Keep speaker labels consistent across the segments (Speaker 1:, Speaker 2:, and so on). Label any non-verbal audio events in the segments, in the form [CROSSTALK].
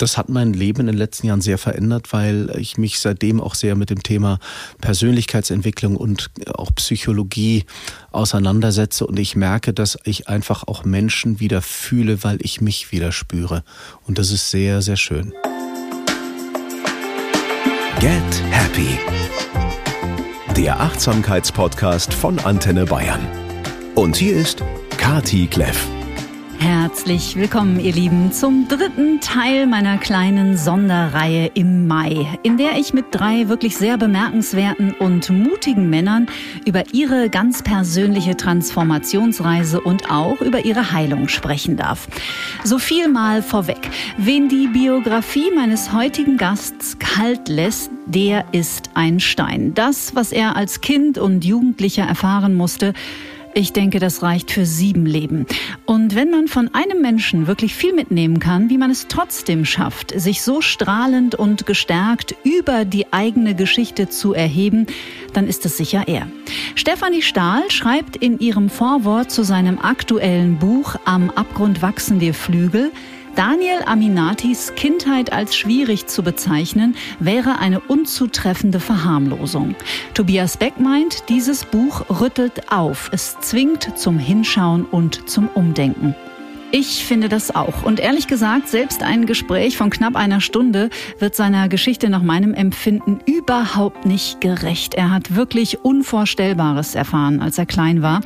Speaker 1: das hat mein Leben in den letzten Jahren sehr verändert, weil ich mich seitdem auch sehr mit dem Thema Persönlichkeitsentwicklung und auch Psychologie auseinandersetze und ich merke, dass ich einfach auch Menschen wieder fühle, weil ich mich wieder spüre. Und das ist sehr, sehr schön.
Speaker 2: Get Happy. Der Achtsamkeitspodcast von Antenne Bayern. Und hier ist Kati Kleff.
Speaker 3: Herzlich willkommen, ihr Lieben, zum dritten Teil meiner kleinen Sonderreihe im Mai, in der ich mit drei wirklich sehr bemerkenswerten und mutigen Männern über ihre ganz persönliche Transformationsreise und auch über ihre Heilung sprechen darf. So viel mal vorweg. Wen die Biografie meines heutigen Gasts kalt lässt, der ist ein Stein. Das, was er als Kind und Jugendlicher erfahren musste, ich denke, das reicht für sieben Leben. Und wenn man von einem Menschen wirklich viel mitnehmen kann, wie man es trotzdem schafft, sich so strahlend und gestärkt über die eigene Geschichte zu erheben, dann ist es sicher er. Stefanie Stahl schreibt in ihrem Vorwort zu seinem aktuellen Buch Am Abgrund wachsen dir Flügel, Daniel Aminatis Kindheit als schwierig zu bezeichnen, wäre eine unzutreffende Verharmlosung. Tobias Beck meint, dieses Buch rüttelt auf. Es zwingt zum Hinschauen und zum Umdenken. Ich finde das auch. Und ehrlich gesagt, selbst ein Gespräch von knapp einer Stunde wird seiner Geschichte nach meinem Empfinden überhaupt nicht gerecht. Er hat wirklich Unvorstellbares erfahren, als er klein war.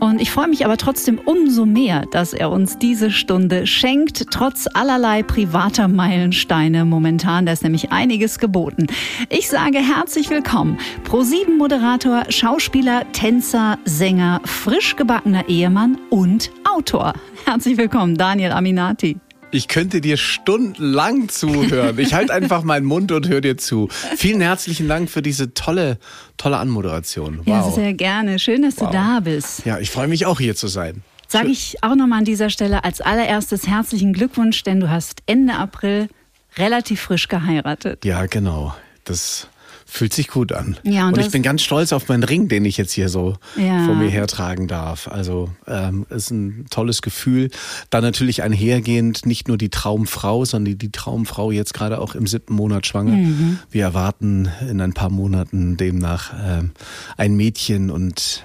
Speaker 3: Und ich freue mich aber trotzdem umso mehr, dass er uns diese Stunde schenkt, trotz allerlei privater Meilensteine momentan. Da ist nämlich einiges geboten. Ich sage herzlich willkommen. Pro7-Moderator, Schauspieler, Tänzer, Sänger, frisch gebackener Ehemann und Autor. Herzlich willkommen, Daniel Aminati.
Speaker 1: Ich könnte dir stundenlang zuhören. Ich halte einfach meinen Mund und höre dir zu. Vielen herzlichen Dank für diese tolle, tolle Anmoderation.
Speaker 3: Wow. Ja, sehr gerne. Schön, dass wow. du da bist.
Speaker 1: Ja, ich freue mich auch hier zu sein.
Speaker 3: Sage ich auch nochmal an dieser Stelle als allererstes herzlichen Glückwunsch, denn du hast Ende April relativ frisch geheiratet.
Speaker 1: Ja, genau. Das Fühlt sich gut an. Ja, und, und ich bin ganz stolz auf meinen Ring, den ich jetzt hier so ja. vor mir hertragen darf. Also ähm, ist ein tolles Gefühl. Dann natürlich einhergehend nicht nur die Traumfrau, sondern die, Traumfrau jetzt gerade auch im siebten Monat schwanger. Mhm. Wir erwarten in ein paar Monaten demnach ähm, ein Mädchen und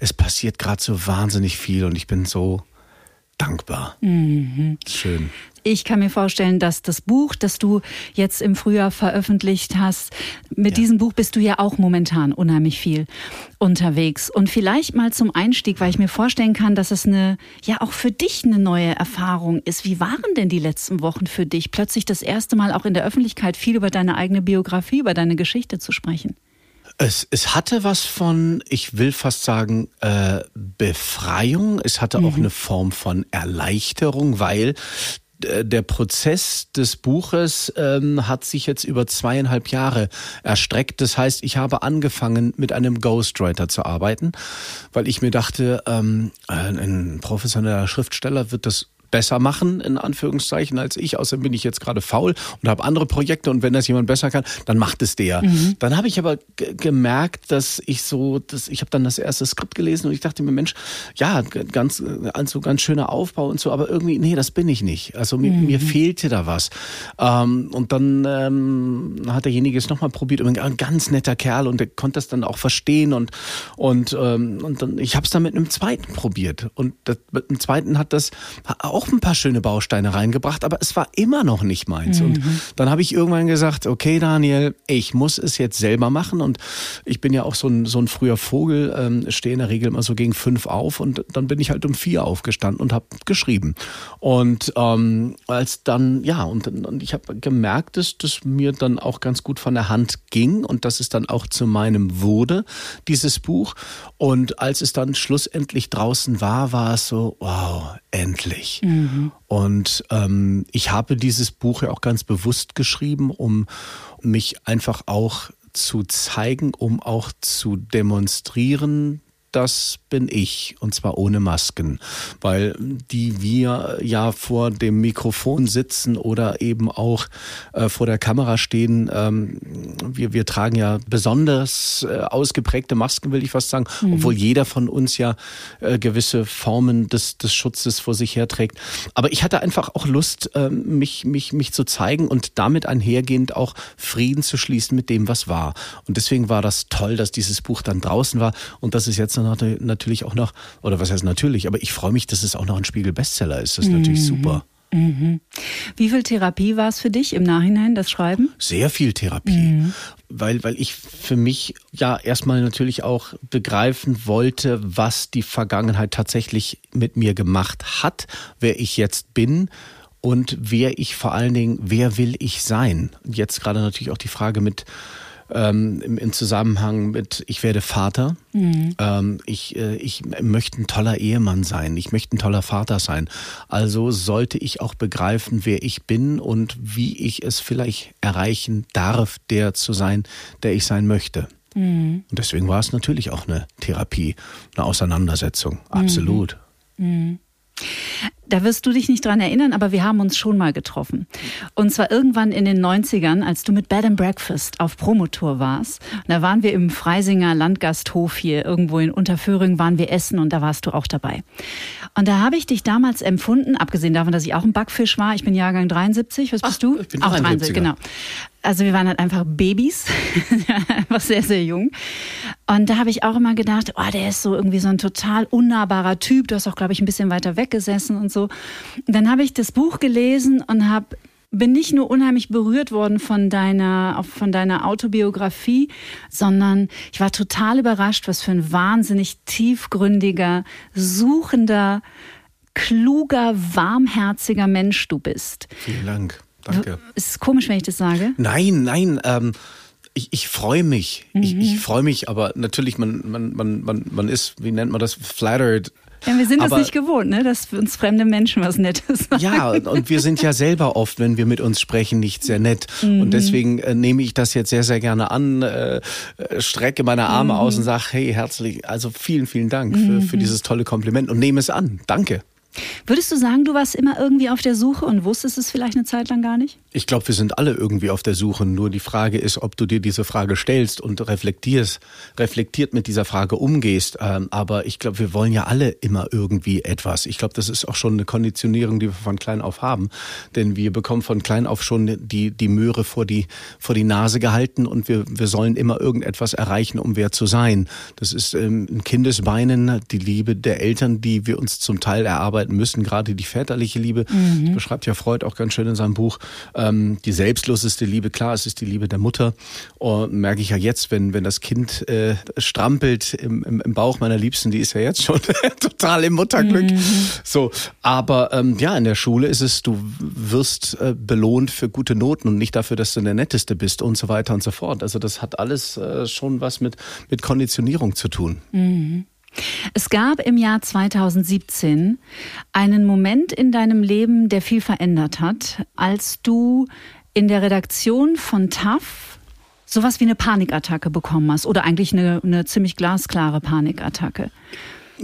Speaker 1: es passiert gerade so wahnsinnig viel und ich bin so dankbar. Mhm. Schön.
Speaker 3: Ich kann mir vorstellen, dass das Buch, das du jetzt im Frühjahr veröffentlicht hast, mit ja. diesem Buch bist du ja auch momentan unheimlich viel unterwegs. Und vielleicht mal zum Einstieg, weil ich mir vorstellen kann, dass es eine, ja auch für dich eine neue Erfahrung ist. Wie waren denn die letzten Wochen für dich, plötzlich das erste Mal auch in der Öffentlichkeit viel über deine eigene Biografie, über deine Geschichte zu sprechen?
Speaker 1: Es, es hatte was von, ich will fast sagen, äh, Befreiung. Es hatte mhm. auch eine Form von Erleichterung, weil der Prozess des Buches ähm, hat sich jetzt über zweieinhalb Jahre erstreckt. Das heißt, ich habe angefangen, mit einem Ghostwriter zu arbeiten, weil ich mir dachte, ähm, ein professioneller Schriftsteller wird das besser machen, in Anführungszeichen, als ich. Außerdem bin ich jetzt gerade faul und habe andere Projekte und wenn das jemand besser kann, dann macht es der. Mhm. Dann habe ich aber gemerkt, dass ich so, dass ich habe dann das erste Skript gelesen und ich dachte mir, Mensch, ja, ganz, also ganz schöner Aufbau und so, aber irgendwie, nee, das bin ich nicht. Also mir, mhm. mir fehlte da was. Ähm, und dann ähm, hat derjenige es nochmal probiert, ein ganz netter Kerl und der konnte das dann auch verstehen und und ähm, und dann ich habe es dann mit einem zweiten probiert und das, mit einem zweiten hat das auch auch ein paar schöne Bausteine reingebracht, aber es war immer noch nicht meins. Mhm. Und dann habe ich irgendwann gesagt, okay, Daniel, ich muss es jetzt selber machen. Und ich bin ja auch so ein, so ein früher Vogel, ähm, stehe in der Regel immer so gegen fünf auf und dann bin ich halt um vier aufgestanden und habe geschrieben. Und ähm, als dann, ja, und, und ich habe gemerkt, dass das mir dann auch ganz gut von der Hand ging und dass es dann auch zu meinem wurde, dieses Buch. Und als es dann schlussendlich draußen war, war es so, wow, endlich. Mhm. Und ähm, ich habe dieses Buch ja auch ganz bewusst geschrieben, um mich einfach auch zu zeigen, um auch zu demonstrieren, das bin ich und zwar ohne Masken, weil die wir ja vor dem Mikrofon sitzen oder eben auch äh, vor der Kamera stehen, ähm, wir, wir tragen ja besonders äh, ausgeprägte Masken, will ich fast sagen, mhm. obwohl jeder von uns ja äh, gewisse Formen des, des Schutzes vor sich herträgt. Aber ich hatte einfach auch Lust, äh, mich, mich, mich zu zeigen und damit einhergehend auch Frieden zu schließen mit dem, was war. Und deswegen war das toll, dass dieses Buch dann draußen war und dass es jetzt natürlich auch noch, oder was heißt natürlich, aber ich freue mich, dass es auch noch ein Spiegel-Bestseller ist. Das ist mhm. natürlich super.
Speaker 3: Mhm. Wie viel Therapie war es für dich im Nachhinein, das Schreiben?
Speaker 1: Sehr viel Therapie. Mhm. Weil, weil ich für mich ja erstmal natürlich auch begreifen wollte, was die Vergangenheit tatsächlich mit mir gemacht hat, wer ich jetzt bin und wer ich vor allen Dingen, wer will ich sein? Jetzt gerade natürlich auch die Frage mit ähm, im, im, Zusammenhang mit, ich werde Vater. Mhm. Ähm, ich, äh, ich möchte ein toller Ehemann sein. Ich möchte ein toller Vater sein. Also sollte ich auch begreifen, wer ich bin und wie ich es vielleicht erreichen darf, der zu sein, der ich sein möchte. Mhm. Und deswegen war es natürlich auch eine Therapie, eine Auseinandersetzung. Absolut. Mhm.
Speaker 3: Da wirst du dich nicht dran erinnern, aber wir haben uns schon mal getroffen. Und zwar irgendwann in den 90ern, als du mit Bed and Breakfast auf Promotour warst. Und da waren wir im Freisinger Landgasthof hier irgendwo in Unterföhring, waren wir essen und da warst du auch dabei. Und da habe ich dich damals empfunden, abgesehen davon, dass ich auch ein Backfisch war. Ich bin Jahrgang 73. Was bist Ach, du?
Speaker 1: Ich bin auch 73,
Speaker 3: genau. Also wir waren halt einfach Babys, [LAUGHS] einfach sehr, sehr jung. Und da habe ich auch immer gedacht, oh, der ist so irgendwie so ein total unnahbarer Typ. Du hast auch, glaube ich, ein bisschen weiter weggesessen und so. Und dann habe ich das Buch gelesen und habe bin nicht nur unheimlich berührt worden von deiner, von deiner Autobiografie, sondern ich war total überrascht, was für ein wahnsinnig tiefgründiger, suchender, kluger, warmherziger Mensch du bist.
Speaker 1: Vielen Dank. Danke.
Speaker 3: Ist es komisch, wenn ich das sage?
Speaker 1: Nein, nein. Ähm, ich, ich freue mich. Mhm. Ich, ich freue mich, aber natürlich, man, man, man, man, man ist, wie nennt man das, flattered
Speaker 3: ja, wir sind es nicht gewohnt, ne? dass uns fremde Menschen was Nettes [LAUGHS] sagen.
Speaker 1: Ja, und wir sind ja selber oft, wenn wir mit uns sprechen, nicht sehr nett. Mhm. Und deswegen äh, nehme ich das jetzt sehr, sehr gerne an, äh, strecke meine Arme mhm. aus und sage, hey, herzlich, also vielen, vielen Dank mhm. für, für dieses tolle Kompliment und nehme es an. Danke.
Speaker 3: Würdest du sagen, du warst immer irgendwie auf der Suche und wusstest es vielleicht eine Zeit lang gar nicht?
Speaker 1: Ich glaube, wir sind alle irgendwie auf der Suche. Nur die Frage ist, ob du dir diese Frage stellst und reflektierst, reflektiert mit dieser Frage umgehst. Ähm, aber ich glaube, wir wollen ja alle immer irgendwie etwas. Ich glaube, das ist auch schon eine Konditionierung, die wir von klein auf haben. Denn wir bekommen von klein auf schon die, die Möhre vor die, vor die Nase gehalten und wir, wir sollen immer irgendetwas erreichen, um wer zu sein. Das ist ähm, in Kindesbeinen die Liebe der Eltern, die wir uns zum Teil erarbeiten arbeiten müssen, gerade die väterliche Liebe. Mhm. Das beschreibt ja Freud auch ganz schön in seinem Buch. Ähm, die selbstloseste Liebe, klar, es ist die Liebe der Mutter. Und merke ich ja jetzt, wenn, wenn das Kind äh, strampelt im, im, im Bauch meiner Liebsten, die ist ja jetzt schon [LAUGHS] total im Mutterglück. Mhm. So, aber ähm, ja, in der Schule ist es, du wirst äh, belohnt für gute Noten und nicht dafür, dass du der Netteste bist und so weiter und so fort. Also das hat alles äh, schon was mit, mit Konditionierung zu tun.
Speaker 3: Mhm. Es gab im Jahr 2017 einen Moment in deinem Leben, der viel verändert hat, als du in der Redaktion von TAF sowas wie eine Panikattacke bekommen hast oder eigentlich eine, eine ziemlich glasklare Panikattacke.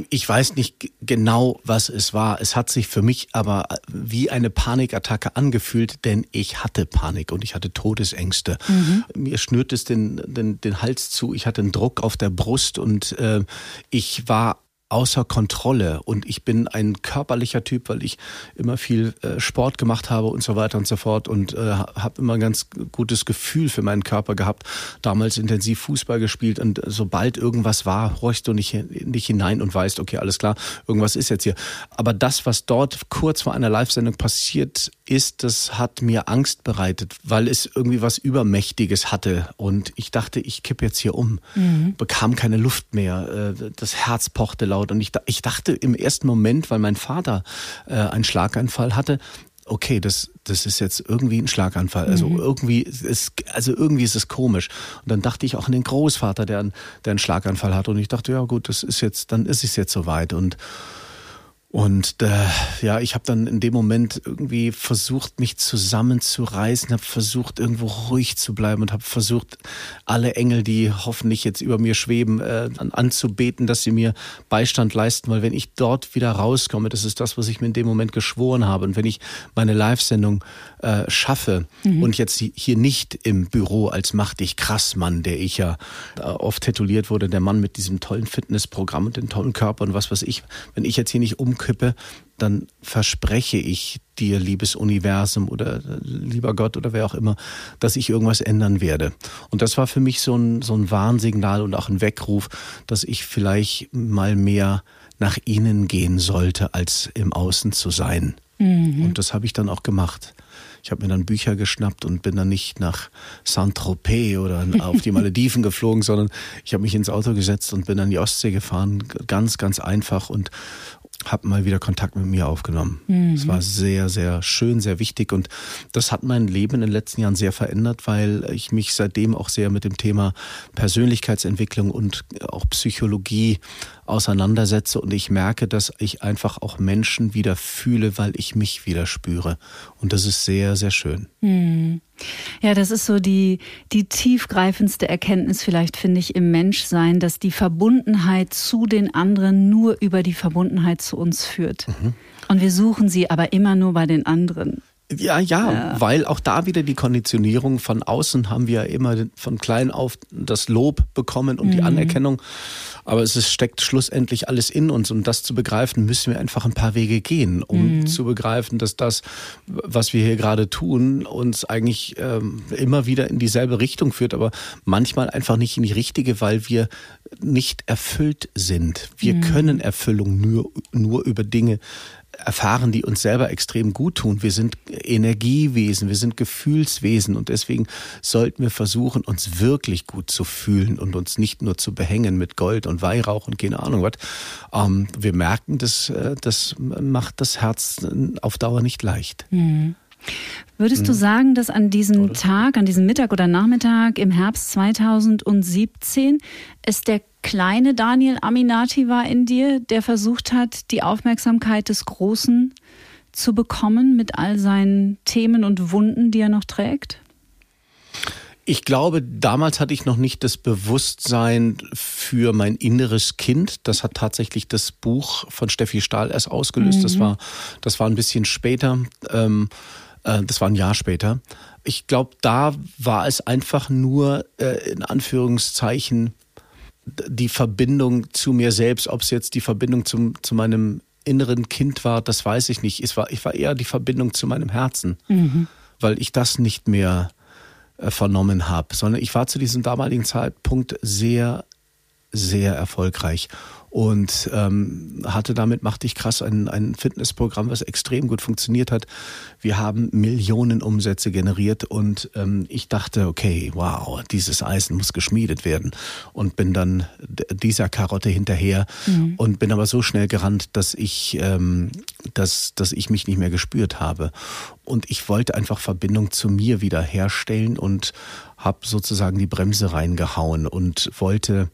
Speaker 1: Ich weiß nicht genau, was es war. Es hat sich für mich aber wie eine Panikattacke angefühlt, denn ich hatte Panik und ich hatte Todesängste. Mhm. Mir schnürt es den, den, den Hals zu, ich hatte einen Druck auf der Brust und äh, ich war außer Kontrolle und ich bin ein körperlicher Typ, weil ich immer viel äh, Sport gemacht habe und so weiter und so fort und äh, habe immer ein ganz gutes Gefühl für meinen Körper gehabt. Damals intensiv Fußball gespielt und sobald irgendwas war, horchst du nicht, nicht hinein und weißt, okay, alles klar, irgendwas ist jetzt hier. Aber das, was dort kurz vor einer Live-Sendung passiert ist, das hat mir Angst bereitet, weil es irgendwie was Übermächtiges hatte und ich dachte, ich kippe jetzt hier um, mhm. bekam keine Luft mehr, äh, das Herz pochte laut und ich, ich dachte im ersten Moment, weil mein Vater äh, einen Schlaganfall hatte, okay, das, das ist jetzt irgendwie ein Schlaganfall. Also mhm. irgendwie ist, also irgendwie ist es komisch. Und dann dachte ich auch an den Großvater, der, der einen Schlaganfall hat. Und ich dachte, ja gut, das ist jetzt, dann ist es jetzt soweit. Und Und äh, ja, ich habe dann in dem Moment irgendwie versucht, mich zusammenzureißen, habe versucht, irgendwo ruhig zu bleiben und habe versucht, alle Engel, die hoffentlich jetzt über mir schweben, äh, anzubeten, dass sie mir Beistand leisten, weil wenn ich dort wieder rauskomme, das ist das, was ich mir in dem Moment geschworen habe. Und wenn ich meine Live-Sendung äh, schaffe mhm. und jetzt hier nicht im Büro als machtig krass Mann, der ich ja äh, oft tituliert wurde, der Mann mit diesem tollen Fitnessprogramm und dem tollen Körper und was weiß ich, wenn ich jetzt hier nicht um umkippe, dann verspreche ich dir, liebes Universum oder lieber Gott oder wer auch immer, dass ich irgendwas ändern werde. Und das war für mich so ein, so ein Warnsignal und auch ein Weckruf, dass ich vielleicht mal mehr nach innen gehen sollte, als im Außen zu sein. Mhm. Und das habe ich dann auch gemacht. Ich habe mir dann Bücher geschnappt und bin dann nicht nach Saint-Tropez oder [LAUGHS] auf die Malediven geflogen, sondern ich habe mich ins Auto gesetzt und bin an die Ostsee gefahren. Ganz, ganz einfach und, habe mal wieder Kontakt mit mir aufgenommen. Mhm. Es war sehr, sehr schön, sehr wichtig und das hat mein Leben in den letzten Jahren sehr verändert, weil ich mich seitdem auch sehr mit dem Thema Persönlichkeitsentwicklung und auch Psychologie auseinandersetze und ich merke, dass ich einfach auch Menschen wieder fühle, weil ich mich wieder spüre. Und das ist sehr, sehr schön.
Speaker 3: Hm. Ja, das ist so die, die tiefgreifendste Erkenntnis vielleicht, finde ich, im Menschsein, dass die Verbundenheit zu den anderen nur über die Verbundenheit zu uns führt. Mhm. Und wir suchen sie aber immer nur bei den anderen.
Speaker 1: Ja, ja, ja, weil auch da wieder die Konditionierung von außen haben wir immer von klein auf das Lob bekommen und mhm. die Anerkennung. Aber es ist, steckt schlussendlich alles in uns. Um das zu begreifen, müssen wir einfach ein paar Wege gehen, um mhm. zu begreifen, dass das, was wir hier gerade tun, uns eigentlich ähm, immer wieder in dieselbe Richtung führt, aber manchmal einfach nicht in die richtige, weil wir nicht erfüllt sind. Wir mhm. können Erfüllung nur, nur über Dinge erfahren, die uns selber extrem gut tun. Wir sind Energiewesen, wir sind Gefühlswesen und deswegen sollten wir versuchen, uns wirklich gut zu fühlen und uns nicht nur zu behängen mit Gold und Weihrauch und keine Ahnung was. Ähm, wir merken, das, äh, das macht das Herz auf Dauer nicht leicht.
Speaker 3: Mhm. Würdest du hm. sagen, dass an diesem Tag, an diesem Mittag oder Nachmittag im Herbst 2017 es der kleine Daniel Aminati war in dir, der versucht hat, die Aufmerksamkeit des Großen zu bekommen mit all seinen Themen und Wunden, die er noch trägt?
Speaker 1: Ich glaube, damals hatte ich noch nicht das Bewusstsein für mein inneres Kind. Das hat tatsächlich das Buch von Steffi Stahl erst ausgelöst. Mhm. Das war, das war ein bisschen später. Ähm, äh, das war ein Jahr später. Ich glaube, da war es einfach nur äh, in Anführungszeichen die Verbindung zu mir selbst, ob es jetzt die Verbindung zum, zu meinem inneren Kind war, das weiß ich nicht. Es war, ich war eher die Verbindung zu meinem Herzen, mhm. weil ich das nicht mehr äh, vernommen habe, sondern ich war zu diesem damaligen Zeitpunkt sehr, sehr erfolgreich und ähm, hatte damit, machte ich krass, ein, ein Fitnessprogramm, was extrem gut funktioniert hat. Wir haben Millionen Umsätze generiert und ähm, ich dachte, okay, wow, dieses Eisen muss geschmiedet werden und bin dann dieser Karotte hinterher mhm. und bin aber so schnell gerannt, dass ich, ähm, dass, dass ich mich nicht mehr gespürt habe. Und ich wollte einfach Verbindung zu mir wieder herstellen und habe sozusagen die Bremse reingehauen und wollte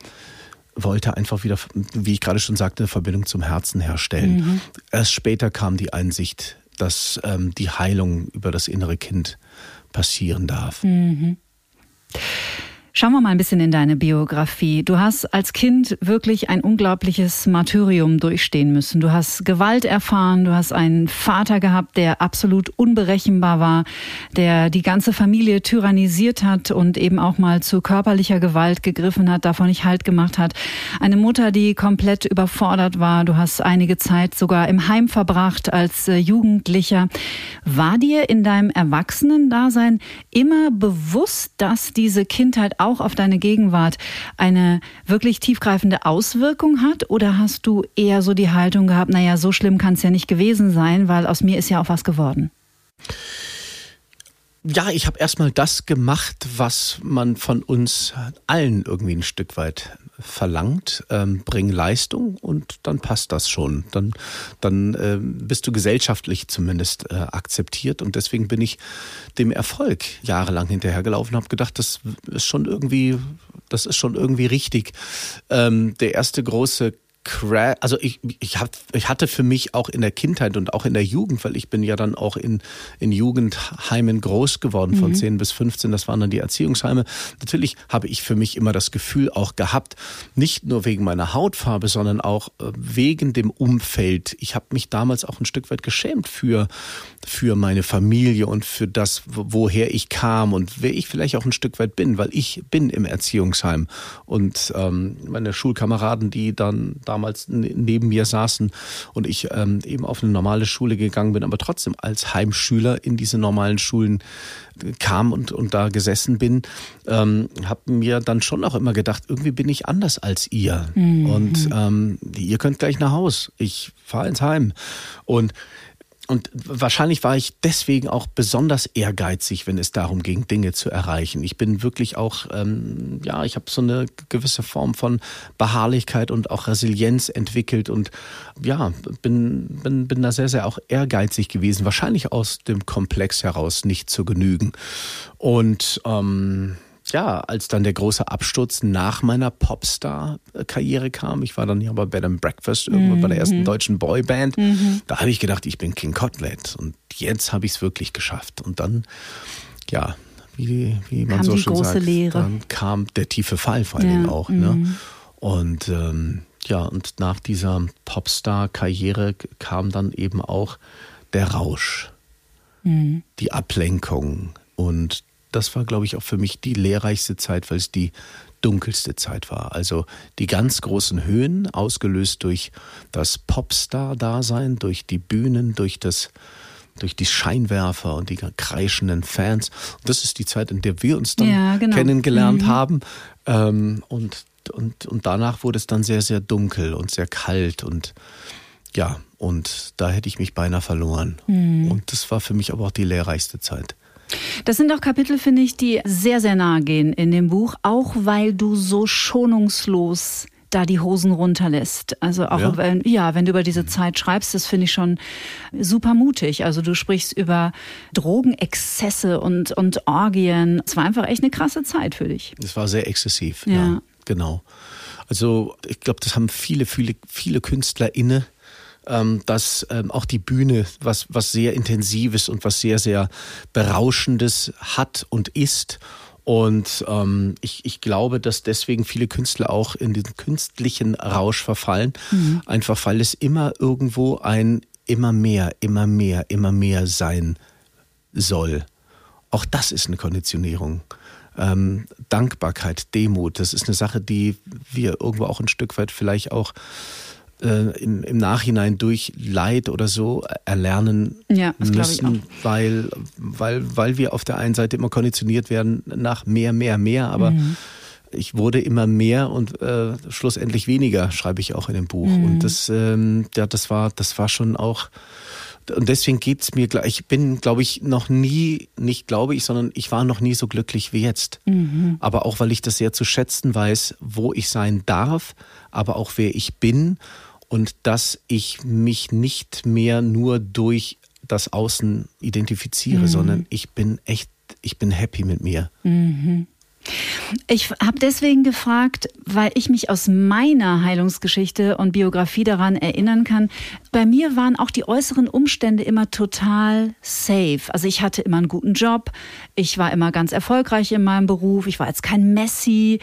Speaker 1: wollte einfach wieder, wie ich gerade schon sagte, eine Verbindung zum Herzen herstellen. Mhm. Erst später kam die Einsicht, dass ähm, die Heilung über das innere Kind passieren darf. Mhm.
Speaker 3: Schauen wir mal ein bisschen in deine Biografie. Du hast als Kind wirklich ein unglaubliches Martyrium durchstehen müssen. Du hast Gewalt erfahren, du hast einen Vater gehabt, der absolut unberechenbar war, der die ganze Familie tyrannisiert hat und eben auch mal zu körperlicher Gewalt gegriffen hat, davon nicht Halt gemacht hat. Eine Mutter, die komplett überfordert war. Du hast einige Zeit sogar im Heim verbracht als äh, Jugendlicher. War dir in deinem Erwachsenendasein immer bewusst, dass diese Kindheit auch auf deine Gegenwart eine wirklich tiefgreifende Auswirkung hat? Oder hast du eher so die Haltung gehabt, naja, so schlimm kann es ja nicht gewesen sein, weil aus mir ist ja auch was geworden?
Speaker 1: Ja, ich habe erstmal das gemacht, was man von uns allen irgendwie ein Stück weit verlangt. Ähm, bring Leistung und dann passt das schon. Dann, dann äh, bist du gesellschaftlich zumindest äh, akzeptiert und deswegen bin ich dem Erfolg jahrelang hinterhergelaufen und habe gedacht, das ist schon irgendwie, das ist schon irgendwie richtig. Ähm, der erste große also ich, ich, hab, ich hatte für mich auch in der Kindheit und auch in der Jugend, weil ich bin ja dann auch in, in Jugendheimen groß geworden, von mhm. 10 bis 15, das waren dann die Erziehungsheime. Natürlich habe ich für mich immer das Gefühl auch gehabt, nicht nur wegen meiner Hautfarbe, sondern auch äh, wegen dem Umfeld. Ich habe mich damals auch ein Stück weit geschämt für, für meine Familie und für das, woher ich kam und wer ich vielleicht auch ein Stück weit bin, weil ich bin im Erziehungsheim und ähm, meine Schulkameraden, die dann damals neben mir saßen und ich ähm, eben auf eine normale Schule gegangen bin, aber trotzdem als Heimschüler in diese normalen Schulen kam und, und da gesessen bin, ähm, habe mir dann schon auch immer gedacht, irgendwie bin ich anders als ihr. Mhm. Und ähm, ihr könnt gleich nach Haus. Ich fahre ins Heim. Und und wahrscheinlich war ich deswegen auch besonders ehrgeizig, wenn es darum ging, Dinge zu erreichen. Ich bin wirklich auch, ähm, ja, ich habe so eine gewisse Form von Beharrlichkeit und auch Resilienz entwickelt und ja, bin, bin, bin da sehr, sehr auch ehrgeizig gewesen. Wahrscheinlich aus dem Komplex heraus nicht zu genügen. Und ähm, ja, als dann der große Absturz nach meiner Popstar-Karriere kam, ich war dann hier bei Bed and Breakfast, irgendwo bei der ersten mhm. deutschen Boyband, mhm. da habe ich gedacht, ich bin King Cotlet und jetzt habe ich es wirklich geschafft. Und dann, ja, wie, wie man kam so schön sagt, Lehre. dann kam der tiefe Fall vor allem ja. auch. Ne? Mhm. Und ähm, ja, und nach dieser Popstar-Karriere kam dann eben auch der Rausch, mhm. die Ablenkung und das war, glaube ich, auch für mich die lehrreichste Zeit, weil es die dunkelste Zeit war. Also die ganz großen Höhen, ausgelöst durch das Popstar-Dasein, durch die Bühnen, durch das durch die Scheinwerfer und die kreischenden Fans. Und das ist die Zeit, in der wir uns dann ja, genau. kennengelernt mhm. haben. Ähm, und, und, und danach wurde es dann sehr, sehr dunkel und sehr kalt und ja, und da hätte ich mich beinahe verloren. Mhm. Und das war für mich aber auch die lehrreichste Zeit.
Speaker 3: Das sind auch Kapitel, finde ich, die sehr, sehr nahe gehen in dem Buch, auch weil du so schonungslos da die Hosen runterlässt. Also auch ja. wenn, ja, wenn du über diese Zeit schreibst, das finde ich schon super mutig. Also du sprichst über Drogenexzesse und, und Orgien. Es war einfach echt eine krasse Zeit für dich.
Speaker 1: Es war sehr exzessiv, ja, ja genau. Also ich glaube, das haben viele, viele, viele Künstler inne ähm, dass ähm, auch die Bühne was, was sehr Intensives und was sehr, sehr Berauschendes hat und ist. Und ähm, ich, ich glaube, dass deswegen viele Künstler auch in den künstlichen Rausch verfallen, mhm. einfach weil es immer irgendwo ein immer mehr, immer mehr, immer mehr sein soll. Auch das ist eine Konditionierung. Ähm, Dankbarkeit, Demut, das ist eine Sache, die wir irgendwo auch ein Stück weit vielleicht auch äh, im, im, Nachhinein durch Leid oder so erlernen ja, müssen, weil, weil, weil wir auf der einen Seite immer konditioniert werden nach mehr, mehr, mehr, aber mhm. ich wurde immer mehr und äh, schlussendlich weniger, schreibe ich auch in dem Buch. Mhm. Und das, ähm, ja, das war, das war schon auch und deswegen geht's mir, ich bin, glaube ich, noch nie, nicht glaube ich, sondern ich war noch nie so glücklich wie jetzt. Mhm. Aber auch, weil ich das sehr zu schätzen weiß, wo ich sein darf, aber auch wer ich bin und dass ich mich nicht mehr nur durch das Außen identifiziere, mhm. sondern ich bin echt, ich bin happy mit mir. Mhm.
Speaker 3: Ich habe deswegen gefragt, weil ich mich aus meiner Heilungsgeschichte und Biografie daran erinnern kann. Bei mir waren auch die äußeren Umstände immer total safe. Also ich hatte immer einen guten Job, ich war immer ganz erfolgreich in meinem Beruf, ich war jetzt kein Messi,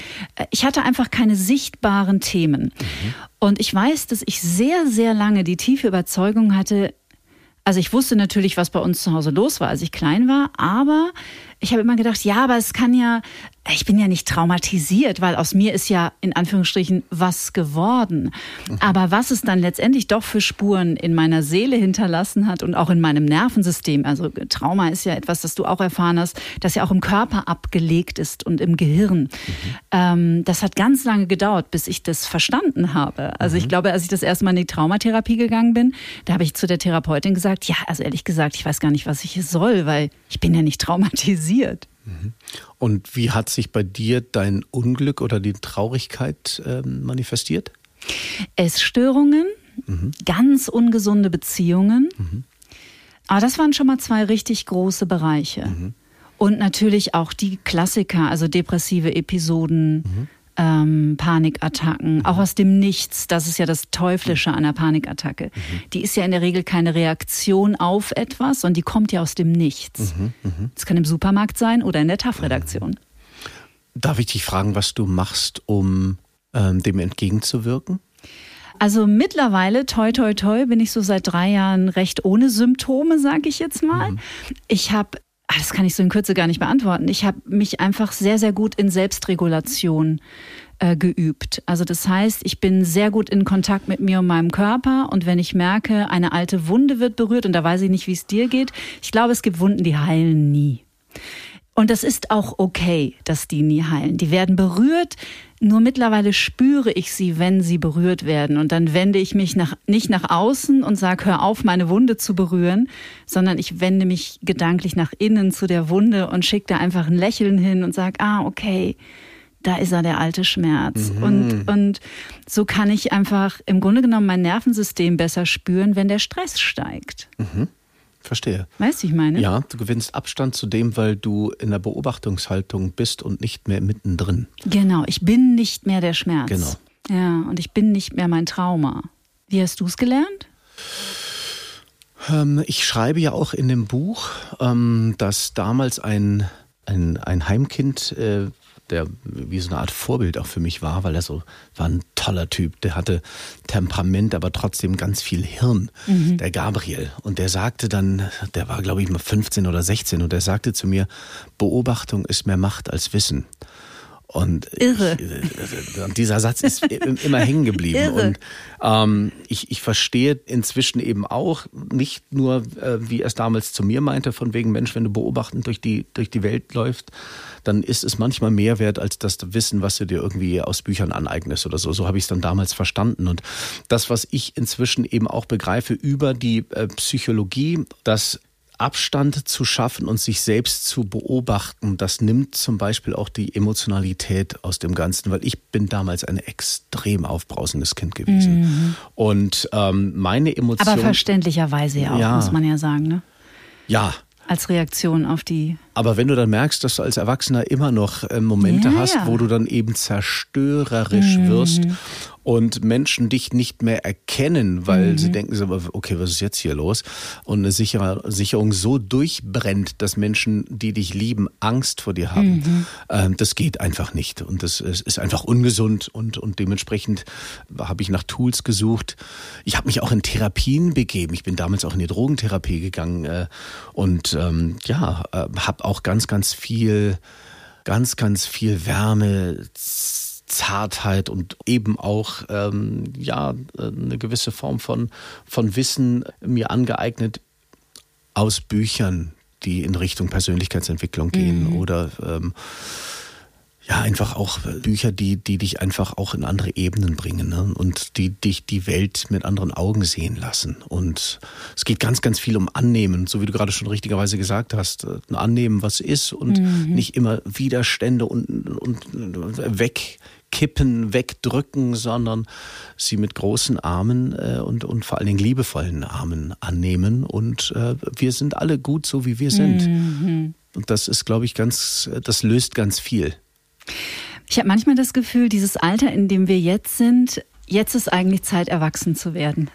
Speaker 3: ich hatte einfach keine sichtbaren Themen. Mhm. Und ich weiß, dass ich sehr, sehr lange die tiefe Überzeugung hatte, also ich wusste natürlich, was bei uns zu Hause los war, als ich klein war, aber ich habe immer gedacht, ja, aber es kann ja, ich bin ja nicht traumatisiert, weil aus mir ist ja in Anführungsstrichen was geworden. Mhm. Aber was es dann letztendlich doch für Spuren in meiner Seele hinterlassen hat und auch in meinem Nervensystem, also Trauma ist ja etwas, das du auch erfahren hast, das ja auch im Körper abgelegt ist und im Gehirn. Mhm. Ähm, das hat ganz lange gedauert, bis ich das verstanden habe. Also mhm. ich glaube, als ich das erste Mal in die Traumatherapie gegangen bin, da habe ich zu der Therapeutin gesagt, ja, also ehrlich gesagt, ich weiß gar nicht, was ich hier soll, weil ich bin ja nicht traumatisiert.
Speaker 1: Und wie hat sich bei dir dein Unglück oder die Traurigkeit äh, manifestiert?
Speaker 3: Essstörungen, mhm. ganz ungesunde Beziehungen. Mhm. Aber das waren schon mal zwei richtig große Bereiche. Mhm. Und natürlich auch die Klassiker, also depressive Episoden, mhm. Ähm, Panikattacken, auch aus dem Nichts. Das ist ja das Teuflische an der Panikattacke. Mhm. Die ist ja in der Regel keine Reaktion auf etwas, sondern die kommt ja aus dem Nichts. Mhm. Mhm. Das kann im Supermarkt sein oder in der TAF-Redaktion.
Speaker 1: Darf ich dich fragen, was du machst, um ähm, dem entgegenzuwirken?
Speaker 3: Also mittlerweile, toi, toi, toi, bin ich so seit drei Jahren recht ohne Symptome, sage ich jetzt mal. Mhm. Ich habe das kann ich so in Kürze gar nicht beantworten. Ich habe mich einfach sehr, sehr gut in Selbstregulation äh, geübt. Also das heißt, ich bin sehr gut in Kontakt mit mir und meinem Körper und wenn ich merke, eine alte Wunde wird berührt und da weiß ich nicht, wie es dir geht, ich glaube, es gibt Wunden, die heilen nie. Und das ist auch okay, dass die nie heilen. Die werden berührt, nur mittlerweile spüre ich sie, wenn sie berührt werden. Und dann wende ich mich nach, nicht nach außen und sage, hör auf, meine Wunde zu berühren, sondern ich wende mich gedanklich nach innen zu der Wunde und schicke da einfach ein Lächeln hin und sage, ah, okay, da ist er der alte Schmerz. Mhm. Und, und so kann ich einfach im Grunde genommen mein Nervensystem besser spüren, wenn der Stress steigt.
Speaker 1: Mhm. Verstehe.
Speaker 3: Weißt du, ich meine?
Speaker 1: Ja, du gewinnst Abstand zu dem, weil du in der Beobachtungshaltung bist und nicht mehr mittendrin.
Speaker 3: Genau, ich bin nicht mehr der Schmerz.
Speaker 1: Genau.
Speaker 3: Ja, und ich bin nicht mehr mein Trauma. Wie hast du es gelernt?
Speaker 1: Ähm, ich schreibe ja auch in dem Buch, ähm, dass damals ein, ein, ein Heimkind äh, der wie so eine Art Vorbild auch für mich war, weil er so war ein toller Typ. Der hatte Temperament, aber trotzdem ganz viel Hirn. Mhm. Der Gabriel. Und der sagte dann, der war glaube ich mal 15 oder 16 und der sagte zu mir, Beobachtung ist mehr Macht als Wissen. Und
Speaker 3: Irre.
Speaker 1: Ich, äh, dieser Satz ist immer hängen geblieben. Irre. Und ähm, ich, ich verstehe inzwischen eben auch nicht nur, äh, wie er es damals zu mir meinte, von wegen Mensch, wenn du beobachtend durch die, durch die Welt läufst, dann ist es manchmal mehr wert als das Wissen, was du dir irgendwie aus Büchern aneignest oder so. So habe ich es dann damals verstanden. Und das, was ich inzwischen eben auch begreife über die äh, Psychologie, dass Abstand zu schaffen und sich selbst zu beobachten, das nimmt zum Beispiel auch die Emotionalität aus dem Ganzen, weil ich bin damals ein extrem aufbrausendes Kind gewesen. Mhm. Und ähm, meine Emotionen.
Speaker 3: Aber verständlicherweise ja auch, ja, muss man ja sagen, ne?
Speaker 1: Ja,
Speaker 3: als Reaktion auf die.
Speaker 1: Aber wenn du dann merkst, dass du als Erwachsener immer noch äh, Momente ja, hast, wo du dann eben zerstörerisch mhm. wirst und Menschen dich nicht mehr erkennen, weil mhm. sie denken, okay, was ist jetzt hier los? Und eine Sicherung so durchbrennt, dass Menschen, die dich lieben, Angst vor dir haben. Mhm. Ähm, das geht einfach nicht. Und das ist einfach ungesund. Und, und dementsprechend habe ich nach Tools gesucht. Ich habe mich auch in Therapien begeben. Ich bin damals auch in die Drogentherapie gegangen äh, und ähm, ja, äh, habe auch ganz, ganz viel, ganz, ganz viel Wärme Zartheit und eben auch ähm, ja eine gewisse Form von von Wissen mir angeeignet aus Büchern, die in Richtung Persönlichkeitsentwicklung gehen mhm. oder ähm, ja, einfach auch Bücher, die, die dich einfach auch in andere Ebenen bringen ne? und die dich die Welt mit anderen Augen sehen lassen. Und es geht ganz, ganz viel um Annehmen, so wie du gerade schon richtigerweise gesagt hast. Ein Annehmen, was ist und mhm. nicht immer Widerstände und, und weg wegkippen, wegdrücken, sondern sie mit großen Armen äh, und, und vor allen Dingen liebevollen Armen annehmen. Und äh, wir sind alle gut, so wie wir sind. Mhm. Und das ist, glaube ich, ganz, das löst ganz viel.
Speaker 3: Ich habe manchmal das Gefühl, dieses Alter, in dem wir jetzt sind, jetzt ist eigentlich Zeit, erwachsen zu werden.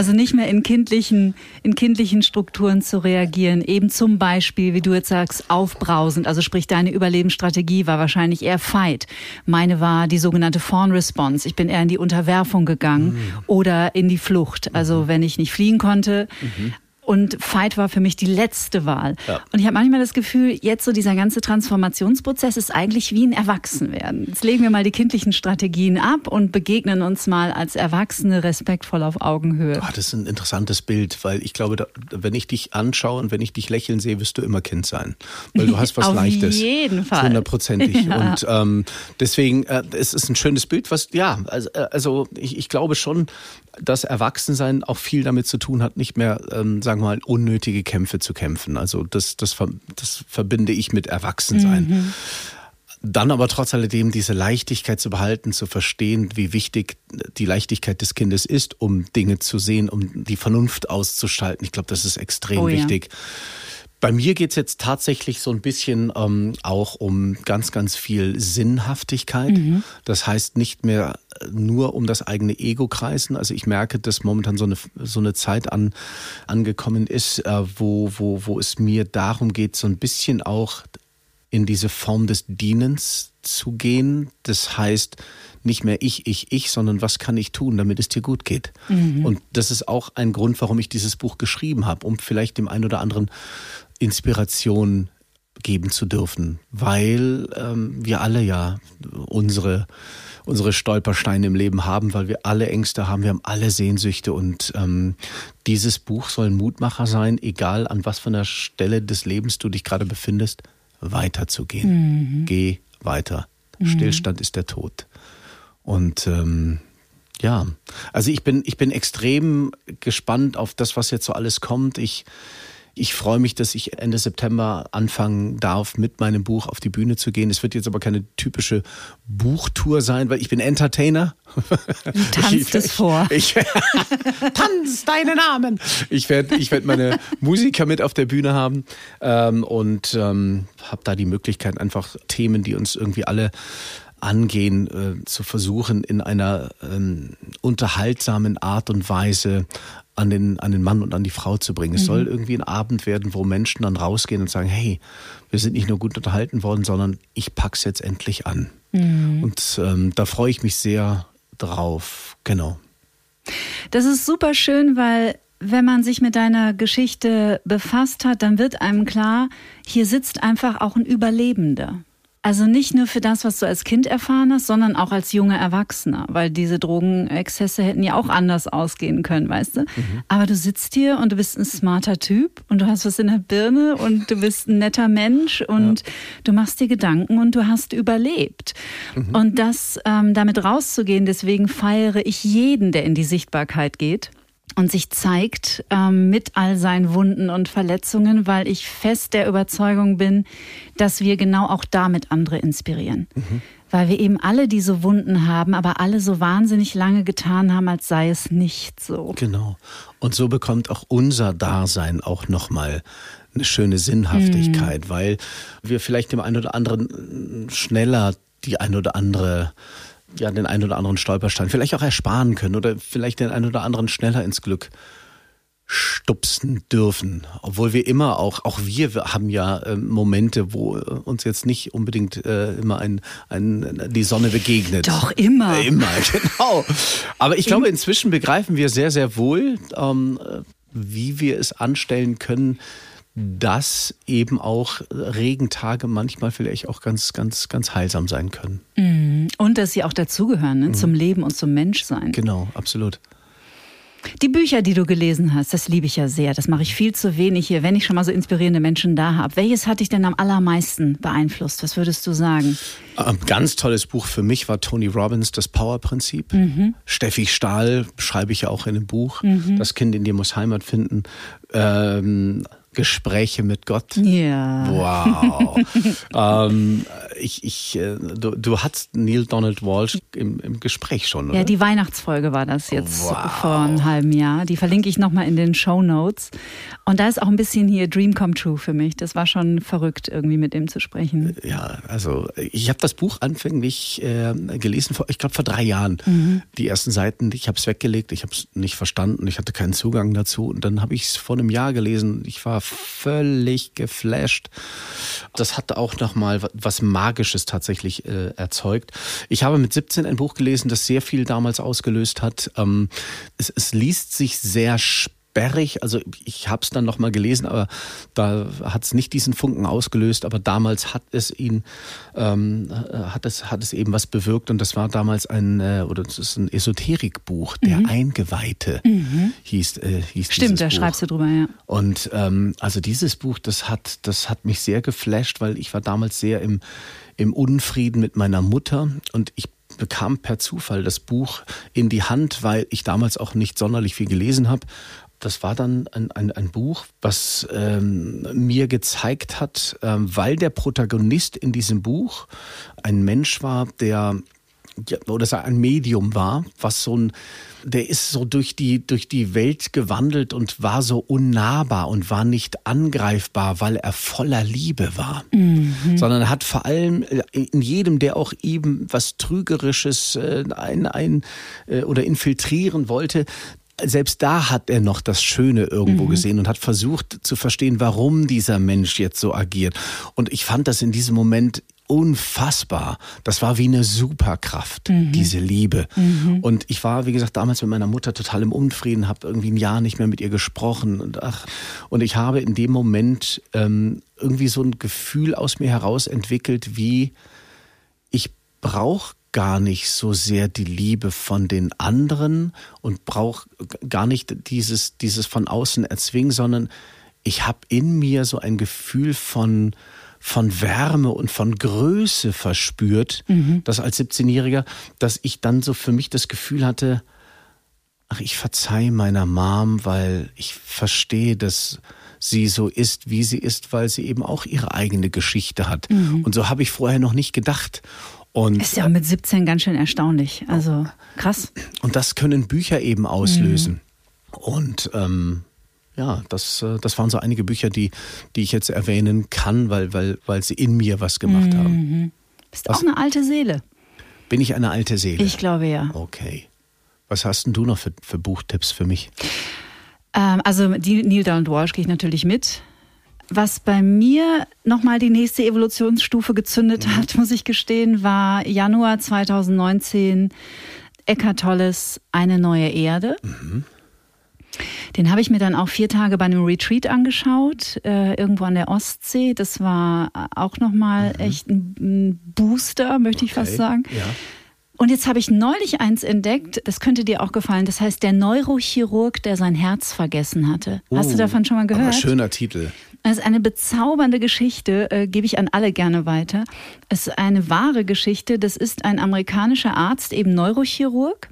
Speaker 3: Also nicht mehr in kindlichen, in kindlichen Strukturen zu reagieren. Eben zum Beispiel, wie du jetzt sagst, aufbrausend. Also sprich, deine Überlebensstrategie war wahrscheinlich eher Fight. Meine war die sogenannte Fawn Response. Ich bin eher in die Unterwerfung gegangen mhm. oder in die Flucht. Also mhm. wenn ich nicht fliehen konnte, mhm. Und Fight war für mich die letzte Wahl. Ja. Und ich habe manchmal das Gefühl, jetzt so dieser ganze Transformationsprozess ist eigentlich wie ein Erwachsenwerden. Jetzt legen wir mal die kindlichen Strategien ab und begegnen uns mal als Erwachsene respektvoll auf Augenhöhe.
Speaker 1: Oh, das ist ein interessantes Bild, weil ich glaube, da, wenn ich dich anschaue und wenn ich dich lächeln sehe, wirst du immer Kind sein. Weil du hast [LAUGHS] was
Speaker 3: auf
Speaker 1: Leichtes.
Speaker 3: Auf jeden Fall.
Speaker 1: Hundertprozentig. Ja. Und ähm, deswegen, äh, es ist ein schönes Bild, was, ja, also, äh, also ich, ich glaube schon, dass Erwachsensein auch viel damit zu tun hat, nicht mehr, ähm, sagen wir mal, unnötige Kämpfe zu kämpfen. Also das, das, das verbinde ich mit Erwachsensein. Mhm. Dann aber trotz alledem diese Leichtigkeit zu behalten, zu verstehen, wie wichtig die Leichtigkeit des Kindes ist, um Dinge zu sehen, um die Vernunft auszuschalten. Ich glaube, das ist extrem oh, wichtig. Ja Bei mir geht es jetzt tatsächlich so ein bisschen ähm, auch um ganz, ganz viel Sinnhaftigkeit. Mhm. Das heißt nicht mehr nur um das eigene Ego kreisen. Also ich merke, dass momentan so eine, so eine Zeit an, angekommen ist, äh, wo, wo, wo es mir darum geht, so ein bisschen auch in diese Form des Dienens zu gehen. Das heißt, nicht mehr ich, ich, ich, sondern was kann ich tun, damit es dir gut geht. Mhm. Und das ist auch ein Grund, warum ich dieses Buch geschrieben habe, um vielleicht dem einen oder anderen Inspiration geben zu dürfen, weil ähm, wir alle ja unsere unsere Stolpersteine im Leben haben, weil wir alle Ängste haben, wir haben alle Sehnsüchte und ähm, dieses Buch soll ein Mutmacher sein, egal an was von der Stelle des Lebens du dich gerade befindest, weiterzugehen. Mhm. Geh weiter. Mhm. Stillstand ist der Tod. Und ähm, ja, also ich bin ich bin extrem gespannt auf das, was jetzt so alles kommt. Ich ich freue mich, dass ich Ende September anfangen darf, mit meinem Buch auf die Bühne zu gehen. Es wird jetzt aber keine typische Buchtour sein, weil ich bin Entertainer.
Speaker 3: Du [LAUGHS] tanzt es vor. [LAUGHS]
Speaker 1: Ich, ich [LAUGHS] tanz deinen Namen. Ich werde ich werd meine Musiker mit auf der Bühne haben ähm, und ähm, habe da die Möglichkeit, einfach Themen, die uns irgendwie alle angehen, äh, zu versuchen, in einer ähm, unterhaltsamen Art und Weise an den, an den Mann und an die Frau zu bringen. Es mhm. soll irgendwie ein Abend werden, wo Menschen dann rausgehen und sagen, hey, wir sind nicht nur gut unterhalten worden, sondern ich pack's jetzt endlich an. Mhm. Und ähm, da freue ich mich sehr drauf. Genau.
Speaker 3: Das ist super schön, weil wenn man sich mit deiner Geschichte befasst hat, dann wird einem klar, hier sitzt einfach auch ein Überlebender. Also nicht nur für das, was du als Kind erfahren hast, sondern auch als junger Erwachsener, weil diese Drogenexzesse hätten ja auch anders ausgehen können, weißt du? Mhm. Aber du sitzt hier und du bist ein smarter Typ und du hast was in der Birne und du bist ein netter Mensch und ja. du machst dir Gedanken und du hast überlebt. Mhm. Und das ähm, damit rauszugehen, deswegen feiere ich jeden, der in die Sichtbarkeit geht und sich zeigt ähm, mit all seinen Wunden und Verletzungen, weil ich fest der Überzeugung bin, dass wir genau auch damit andere inspirieren. Mhm. Weil wir eben alle diese Wunden haben, aber alle so wahnsinnig lange getan haben, als sei es nicht so.
Speaker 1: Genau. Und so bekommt auch unser Dasein auch nochmal eine schöne Sinnhaftigkeit, mhm. weil wir vielleicht dem einen oder anderen schneller die ein oder andere ja, den einen oder anderen Stolperstein vielleicht auch ersparen können oder vielleicht den einen oder anderen schneller ins Glück stupsen dürfen. Obwohl wir immer auch, auch wir haben ja äh, Momente, wo äh, uns jetzt nicht unbedingt äh, immer ein, ein, die Sonne begegnet.
Speaker 3: Doch, immer.
Speaker 1: Äh, immer, [LAUGHS] genau. Aber ich glaube, inzwischen begreifen wir sehr, sehr wohl, ähm, wie wir es anstellen können, dass eben auch Regentage manchmal vielleicht auch ganz, ganz, ganz heilsam sein können.
Speaker 3: Mhm. Und dass sie auch dazugehören, ne? Mhm. zum Leben und zum Menschsein.
Speaker 1: Genau, absolut.
Speaker 3: Die Bücher, die du gelesen hast, das liebe ich ja sehr. Das mache ich viel zu wenig hier, wenn ich schon mal so inspirierende Menschen da habe. Welches hat dich denn am allermeisten beeinflusst? Was würdest du sagen?
Speaker 1: Ein ganz tolles Buch für mich war Tony Robbins, das Power-Prinzip. Mhm. Steffi Stahl schreibe ich ja auch in einem Buch. Mhm. Das Kind in dir muss Heimat finden. Ähm, Gespräche mit Gott.
Speaker 3: Ja.
Speaker 1: Wow. [LAUGHS] ähm, ich, ich, äh, du, du hattest Neil Donald Walsh im, im Gespräch schon, oder?
Speaker 3: Ja, die Weihnachtsfolge war das jetzt wow. vor einem halben Jahr. Die verlinke ich nochmal in den Show Notes. Und da ist auch ein bisschen hier Dream Come True für mich. Das war schon verrückt, irgendwie mit ihm zu sprechen.
Speaker 1: Ja, also ich habe das Buch anfänglich äh, gelesen, vor, ich glaube vor drei Jahren. Mhm. Die ersten Seiten, ich habe es weggelegt, ich habe es nicht verstanden, ich hatte keinen Zugang dazu. Und dann habe ich es vor einem Jahr gelesen. Ich war völlig geflasht. Das hat auch nochmal was Magisches tatsächlich äh, erzeugt. Ich habe mit 17 ein Buch gelesen, das sehr viel damals ausgelöst hat. Ähm, es, es liest sich sehr spannend sperrig. Also ich habe es dann noch mal gelesen, aber da hat es nicht diesen Funken ausgelöst. Aber damals hat es ihn, ähm, hat es hat es eben was bewirkt und das war damals ein äh, oder das ist ein Esoterikbuch, der mhm. Eingeweihte mhm. hieß äh, hieß
Speaker 3: Stimmt, da Buch. schreibst du drüber, ja.
Speaker 1: Und ähm, also dieses Buch, das hat das hat mich sehr geflasht, weil ich war damals sehr im im Unfrieden mit meiner Mutter und ich bekam per Zufall das Buch in die Hand, weil ich damals auch nicht sonderlich viel gelesen habe das war dann ein, ein, ein Buch, was ähm, mir gezeigt hat, ähm, weil der Protagonist in diesem Buch ein Mensch war, der oder ein Medium war, was so ein, der ist so durch die, durch die Welt gewandelt und war so unnahbar und war nicht angreifbar, weil er voller Liebe war. Mhm. Sondern hat vor allem äh, in jedem, der auch eben was Trügerisches äh, ein, ein, äh, oder infiltrieren wollte, selbst da hat er noch das Schöne irgendwo mhm. gesehen und hat versucht zu verstehen, warum dieser Mensch jetzt so agiert. Und ich fand das in diesem Moment unfassbar. Das war wie eine Superkraft, mhm. diese Liebe. Mhm. Und ich war, wie gesagt, damals mit meiner Mutter total im Unfrieden, habe irgendwie ein Jahr nicht mehr mit ihr gesprochen. Und, ach, und ich habe in dem Moment ähm, irgendwie so ein Gefühl aus mir heraus entwickelt, wie ich brauche gar nicht so sehr die Liebe von den anderen und brauche gar nicht dieses, dieses von außen erzwingen, sondern ich habe in mir so ein Gefühl von von Wärme und von Größe verspürt, mhm. das als 17-Jähriger, dass ich dann so für mich das Gefühl hatte, ach, ich verzeih meiner Mom, weil ich verstehe, dass sie so ist, wie sie ist, weil sie eben auch ihre eigene Geschichte hat. Mhm. Und so habe ich vorher noch nicht gedacht. Und
Speaker 3: ist ja mit 17 ganz schön erstaunlich. Also krass.
Speaker 1: Und das können Bücher eben auslösen. Mhm. Und ähm, ja, das, äh, das waren so einige Bücher, die, die ich jetzt erwähnen kann, weil, weil, weil sie in mir was gemacht mhm. haben.
Speaker 3: Bist was, auch eine alte Seele.
Speaker 1: Bin ich eine alte Seele?
Speaker 3: Ich glaube ja.
Speaker 1: Okay. Was hast denn du noch für, für Buchtipps für mich?
Speaker 3: Ähm, also die Neil Donald Walsh gehe ich natürlich mit. Was bei mir nochmal die nächste Evolutionsstufe gezündet mhm. hat, [LAUGHS] muss ich gestehen, war Januar 2019 Eckhart Tolles Eine neue Erde. Mhm. Den habe ich mir dann auch vier Tage bei einem Retreat angeschaut, äh, irgendwo an der Ostsee. Das war auch nochmal mhm. echt ein, Booster, möchte ich fast sagen. Ja. Und jetzt habe ich neulich eins entdeckt, das könnte dir auch gefallen. Das heißt, der Neurochirurg, der sein Herz vergessen hatte. Oh, Hast du oh, davon schon mal gehört?
Speaker 1: Schöner Titel.
Speaker 3: Es ist eine bezaubernde Geschichte, äh, gebe ich an alle gerne weiter. Es ist eine wahre Geschichte. Das ist ein amerikanischer Arzt, eben Neurochirurg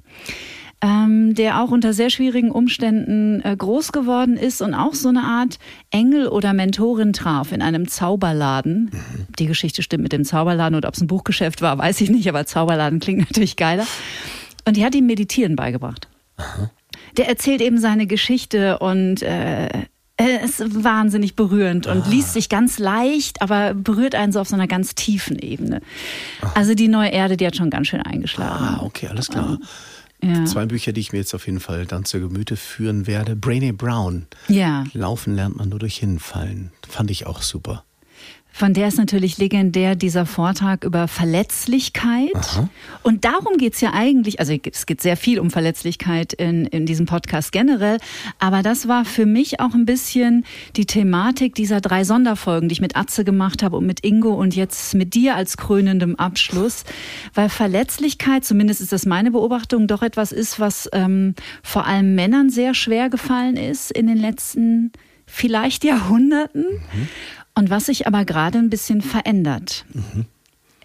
Speaker 3: ähm, der auch unter sehr schwierigen Umständen äh, groß geworden ist und auch so eine Art Engel oder Mentorin traf in einem Zauberladen. Mhm. Die Geschichte stimmt mit dem Zauberladen und ob es ein Buchgeschäft war, weiß ich nicht, aber Zauberladen klingt natürlich geiler. Und die hat ihm Meditieren beigebracht. Aha. Der erzählt eben seine Geschichte und äh, es ist wahnsinnig berührend und ah. liest sich ganz leicht, aber berührt einen so auf so einer ganz tiefen Ebene. Ah. Also die neue Erde, die hat schon ganz schön eingeschlagen.
Speaker 1: Ah, okay, alles klar. Ja. Zwei Bücher, die ich mir jetzt auf jeden Fall dann zur Gemüte führen werde. Brainy Brown.
Speaker 3: Ja.
Speaker 1: Laufen lernt man nur durch Hinfallen. Fand ich auch super.
Speaker 3: Von der ist natürlich legendär dieser Vortrag über Verletzlichkeit. Aha. Und darum geht es ja eigentlich, also es geht sehr viel um Verletzlichkeit in, in diesem Podcast generell, aber das war für mich auch ein bisschen die Thematik dieser drei Sonderfolgen, die ich mit Atze gemacht habe und mit Ingo und jetzt mit dir als krönendem Abschluss, weil Verletzlichkeit, zumindest ist das meine Beobachtung, doch etwas ist, was ähm, vor allem Männern sehr schwer gefallen ist in den letzten vielleicht Jahrhunderten. Mhm. Und was sich aber gerade ein bisschen verändert, mhm.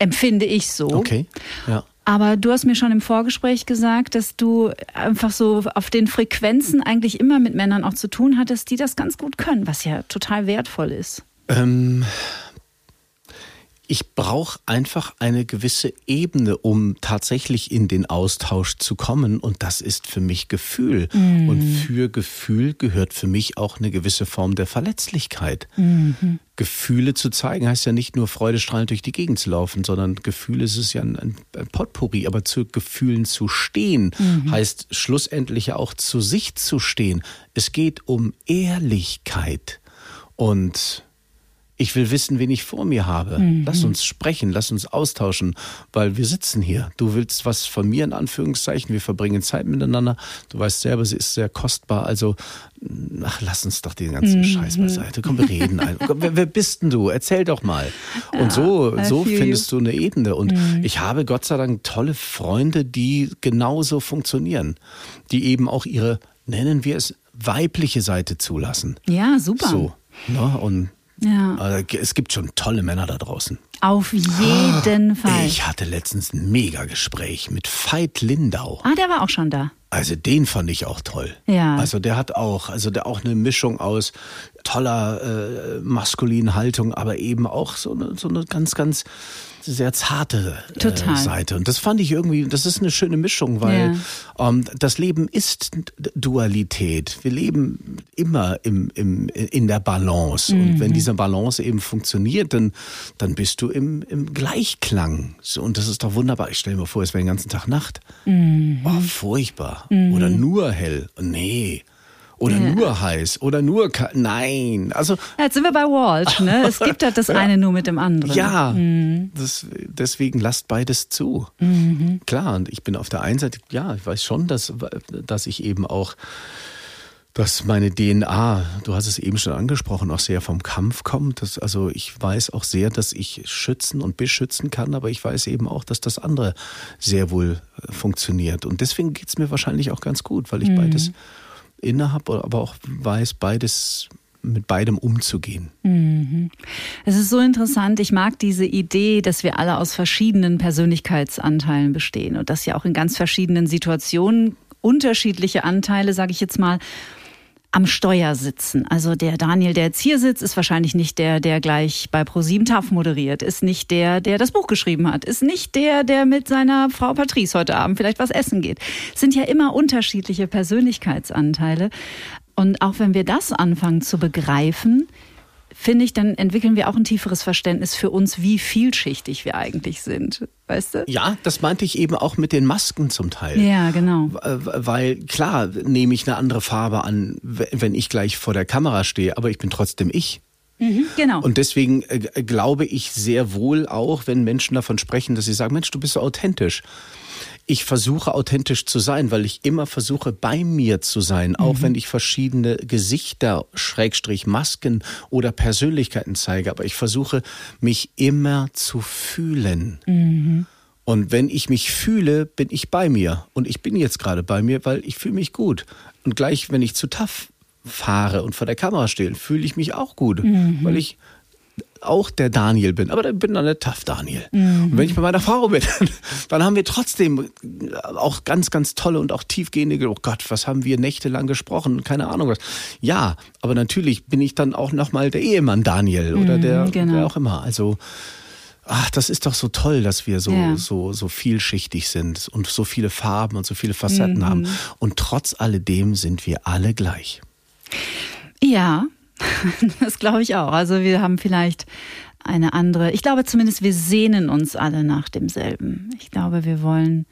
Speaker 3: empfinde ich so.
Speaker 1: Okay. Ja.
Speaker 3: Aber du hast mir schon im Vorgespräch gesagt, dass du einfach so auf den Frequenzen eigentlich immer mit Männern auch zu tun hattest, die das ganz gut können, was ja total wertvoll ist.
Speaker 1: Ähm, ich brauche einfach eine gewisse Ebene, um tatsächlich in den Austausch zu kommen. Und das ist für mich Gefühl. Mhm. Und für Gefühl gehört für mich auch eine gewisse Form der Verletzlichkeit. Mhm. Gefühle zu zeigen heißt ja nicht nur freudestrahlend durch die Gegend zu laufen, sondern Gefühle ist es ja ein, ein Potpourri. Aber zu Gefühlen zu stehen mhm. heißt schlussendlich ja auch zu sich zu stehen. Es geht um Ehrlichkeit. Und ich will wissen, wen ich vor mir habe. Mhm. Lass uns sprechen, lass uns austauschen, weil wir sitzen hier. Du willst was von mir in Anführungszeichen, wir verbringen Zeit miteinander. Du weißt selber, sie ist sehr kostbar. Also, ach, lass uns doch den ganzen mhm. Scheiß beiseite. Komm, wir reden ein. wer, wer, bist denn du? Erzähl doch mal. Ja, und so, so findest du eine Ebene. Und mhm. ich habe Gott sei Dank tolle Freunde, die genauso funktionieren. Die eben auch ihre, nennen wir es, weibliche Seite zulassen.
Speaker 3: Ja, super.
Speaker 1: So. Ne? Und ja. Also, es gibt schon tolle Männer da draußen.
Speaker 3: Auf jeden ah, Fall.
Speaker 1: Ich hatte letztens ein Mega-Gespräch mit Veit Lindau.
Speaker 3: Ah, der war auch schon da.
Speaker 1: Also den fand ich auch toll.
Speaker 3: Ja.
Speaker 1: Also der hat auch, also der auch eine Mischung aus toller äh, maskulinen Haltung, aber eben auch so eine, so eine ganz, ganz sehr zarte äh, Seite. Und das fand ich irgendwie, das ist eine schöne Mischung, weil ja. ähm, das Leben ist Dualität. Wir leben immer im, im, in der Balance. Mhm. Und wenn diese Balance eben funktioniert, dann, dann bist du im, im Gleichklang. So, und das ist doch wunderbar. Ich stelle mir vor, es wäre den ganzen Tag Nacht. Mhm. Oh, furchtbar. Mhm. Oder nur hell. Nee. Oder ja. nur heiß oder nur nein. Also
Speaker 3: ja, jetzt sind wir bei Walt. Ne? [LAUGHS] Es gibt halt das eine nur mit dem anderen.
Speaker 1: Ja, mhm. das, deswegen lasst beides zu. Mhm. Klar, und ich bin auf der einen Seite, ja, ich weiß schon, dass, dass ich eben auch dass meine DNA, du hast es eben schon angesprochen, auch sehr vom Kampf kommt. Das, also ich weiß auch sehr, dass ich schützen und beschützen kann, aber ich weiß eben auch, dass das andere sehr wohl funktioniert. Und deswegen geht es mir wahrscheinlich auch ganz gut, weil ich mhm. beides inne habe, aber auch weiß, beides mit beidem umzugehen.
Speaker 3: Mhm. Es ist so interessant. Ich mag diese Idee, dass wir alle aus verschiedenen Persönlichkeitsanteilen bestehen und dass ja auch in ganz verschiedenen Situationen unterschiedliche Anteile, sage ich jetzt mal, am Steuer sitzen. Also der Daniel, der jetzt hier sitzt, ist wahrscheinlich nicht der, der gleich bei ProSieben TAF moderiert, ist nicht der, der das Buch geschrieben hat, ist nicht der, der mit seiner Frau Patrice heute Abend vielleicht was essen geht. Es sind ja immer unterschiedliche Persönlichkeitsanteile. Und auch wenn wir das anfangen zu begreifen, finde ich, dann entwickeln wir auch ein tieferes Verständnis für uns, wie vielschichtig wir eigentlich sind. Weißt du?
Speaker 1: Ja, das meinte ich eben auch mit den Masken zum Teil.
Speaker 3: Ja, genau.
Speaker 1: Weil klar nehme ich eine andere Farbe an, wenn ich gleich vor der Kamera stehe, aber ich bin trotzdem ich.
Speaker 3: Mhm, genau.
Speaker 1: Und deswegen äh, glaube ich sehr wohl auch, wenn Menschen davon sprechen, dass sie sagen, Mensch, du bist so authentisch ich versuche authentisch zu sein, weil ich immer versuche bei mir zu sein, auch mhm. wenn ich verschiedene Gesichter, Schrägstrich Masken oder Persönlichkeiten zeige, aber ich versuche mich immer zu fühlen. Mhm. Und wenn ich mich fühle, bin ich bei mir. Und ich bin jetzt gerade bei mir, weil ich fühle mich gut. Und gleich, wenn ich zu tough fahre und vor der Kamera stehe, fühle ich mich auch gut, mhm. weil ich auch der Daniel bin, aber dann bin dann der Tough Daniel. Mhm. Und wenn ich bei meiner Frau bin, [LAUGHS] dann haben wir trotzdem auch ganz, ganz tolle und auch tiefgehende, oh Gott, was haben wir nächtelang gesprochen, keine Ahnung was. Ja, aber natürlich bin ich dann auch nochmal der Ehemann Daniel oder mhm, der, genau. der auch immer. Also, Ach, das ist doch so toll, dass wir so, ja. so, so vielschichtig sind und so viele Farben und so viele Facetten mhm. haben. Und trotz alledem sind wir alle gleich.
Speaker 3: Ja, [LAUGHS] Das glaube ich auch. Also wir haben vielleicht eine andere, ich glaube zumindest, wir sehnen uns alle nach demselben. Ich glaube, wir wollen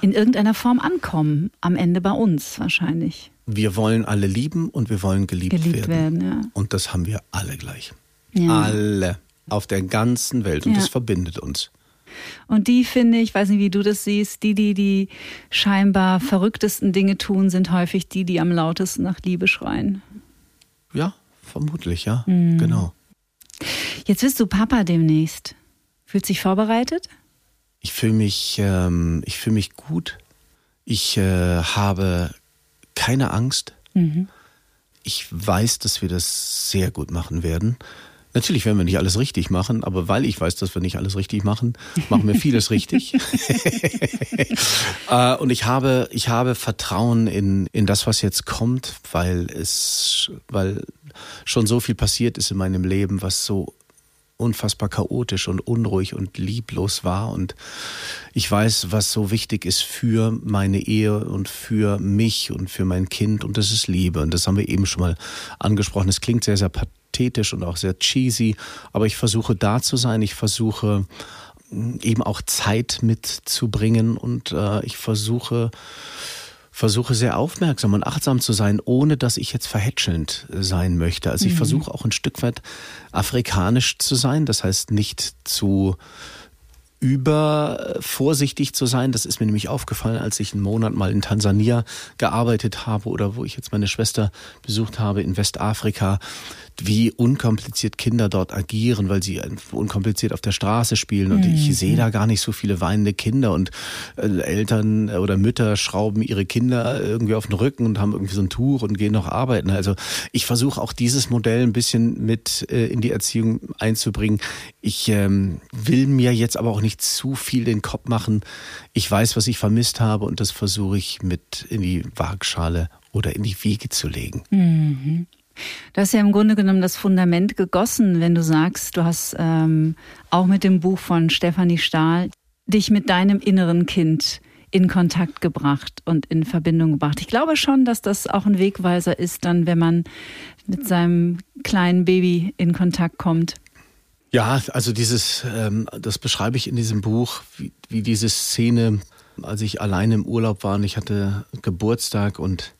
Speaker 3: in irgendeiner Form ankommen, am Ende bei uns wahrscheinlich.
Speaker 1: Wir wollen alle lieben und wir wollen geliebt, geliebt werden. werden ja. Und das haben wir alle gleich. Ja. Alle auf der ganzen Welt und ja. das verbindet uns.
Speaker 3: Und die finde ich, weiß nicht, wie du das siehst, die, die die scheinbar verrücktesten Dinge tun, sind häufig die, die am lautesten nach Liebe schreien.
Speaker 1: Ja, Vermutlich, ja. Mhm. Genau.
Speaker 3: Jetzt bist du Papa demnächst. Fühlt sich vorbereitet?
Speaker 1: Ich fühle mich, ähm, ich fühle mich gut. Ich äh, habe keine Angst. Mhm. Ich weiß, dass wir das sehr gut machen werden. Natürlich werden wir nicht alles richtig machen, aber weil ich weiß, dass wir nicht alles richtig machen, machen wir vieles richtig. [LAUGHS] [LAUGHS] Äh, und ich habe, ich habe Vertrauen in, in das, was jetzt kommt, weil es, weil schon so viel passiert ist in meinem Leben, was so unfassbar chaotisch und unruhig und lieblos war. Und ich weiß, was so wichtig ist für meine Ehe und für mich und für mein Kind. Und das ist Liebe. Und das haben wir eben schon mal angesprochen. Es klingt sehr, sehr pathetisch und auch sehr cheesy. Aber ich versuche da zu sein. Ich versuche eben auch Zeit mitzubringen. Und äh, ich versuche, versuche sehr aufmerksam und achtsam zu sein, ohne dass ich jetzt verhätschelnd sein möchte. Also ich mhm. versuche auch ein Stück weit afrikanisch zu sein, das heißt nicht zu über vorsichtig zu sein. Das ist mir nämlich aufgefallen, als ich einen Monat mal in Tansania gearbeitet habe oder wo ich jetzt meine Schwester besucht habe in Westafrika wie unkompliziert Kinder dort agieren, weil sie unkompliziert auf der Straße spielen. Und mhm. ich sehe da gar nicht so viele weinende Kinder und äh, Eltern oder Mütter schrauben ihre Kinder irgendwie auf den Rücken und haben irgendwie so ein Tuch und gehen noch arbeiten. Also ich versuche auch dieses Modell ein bisschen mit äh, in die Erziehung einzubringen. Ich ähm, will mir jetzt aber auch nicht zu viel den Kopf machen. Ich weiß, was ich vermisst habe und das versuche ich mit in die Waagschale oder in die Wiege zu legen.
Speaker 3: Mhm. Du hast ja im Grunde genommen das Fundament gegossen, wenn du sagst, du hast ähm, auch mit dem Buch von Stefanie Stahl dich mit deinem inneren Kind in Kontakt gebracht und in Verbindung gebracht. Ich glaube schon, dass das auch ein Wegweiser ist, dann, wenn man mit seinem kleinen Baby in Kontakt kommt.
Speaker 1: Ja, also dieses, ähm, das beschreibe ich in diesem Buch, wie, wie diese Szene, als ich alleine im Urlaub war und ich hatte Geburtstag und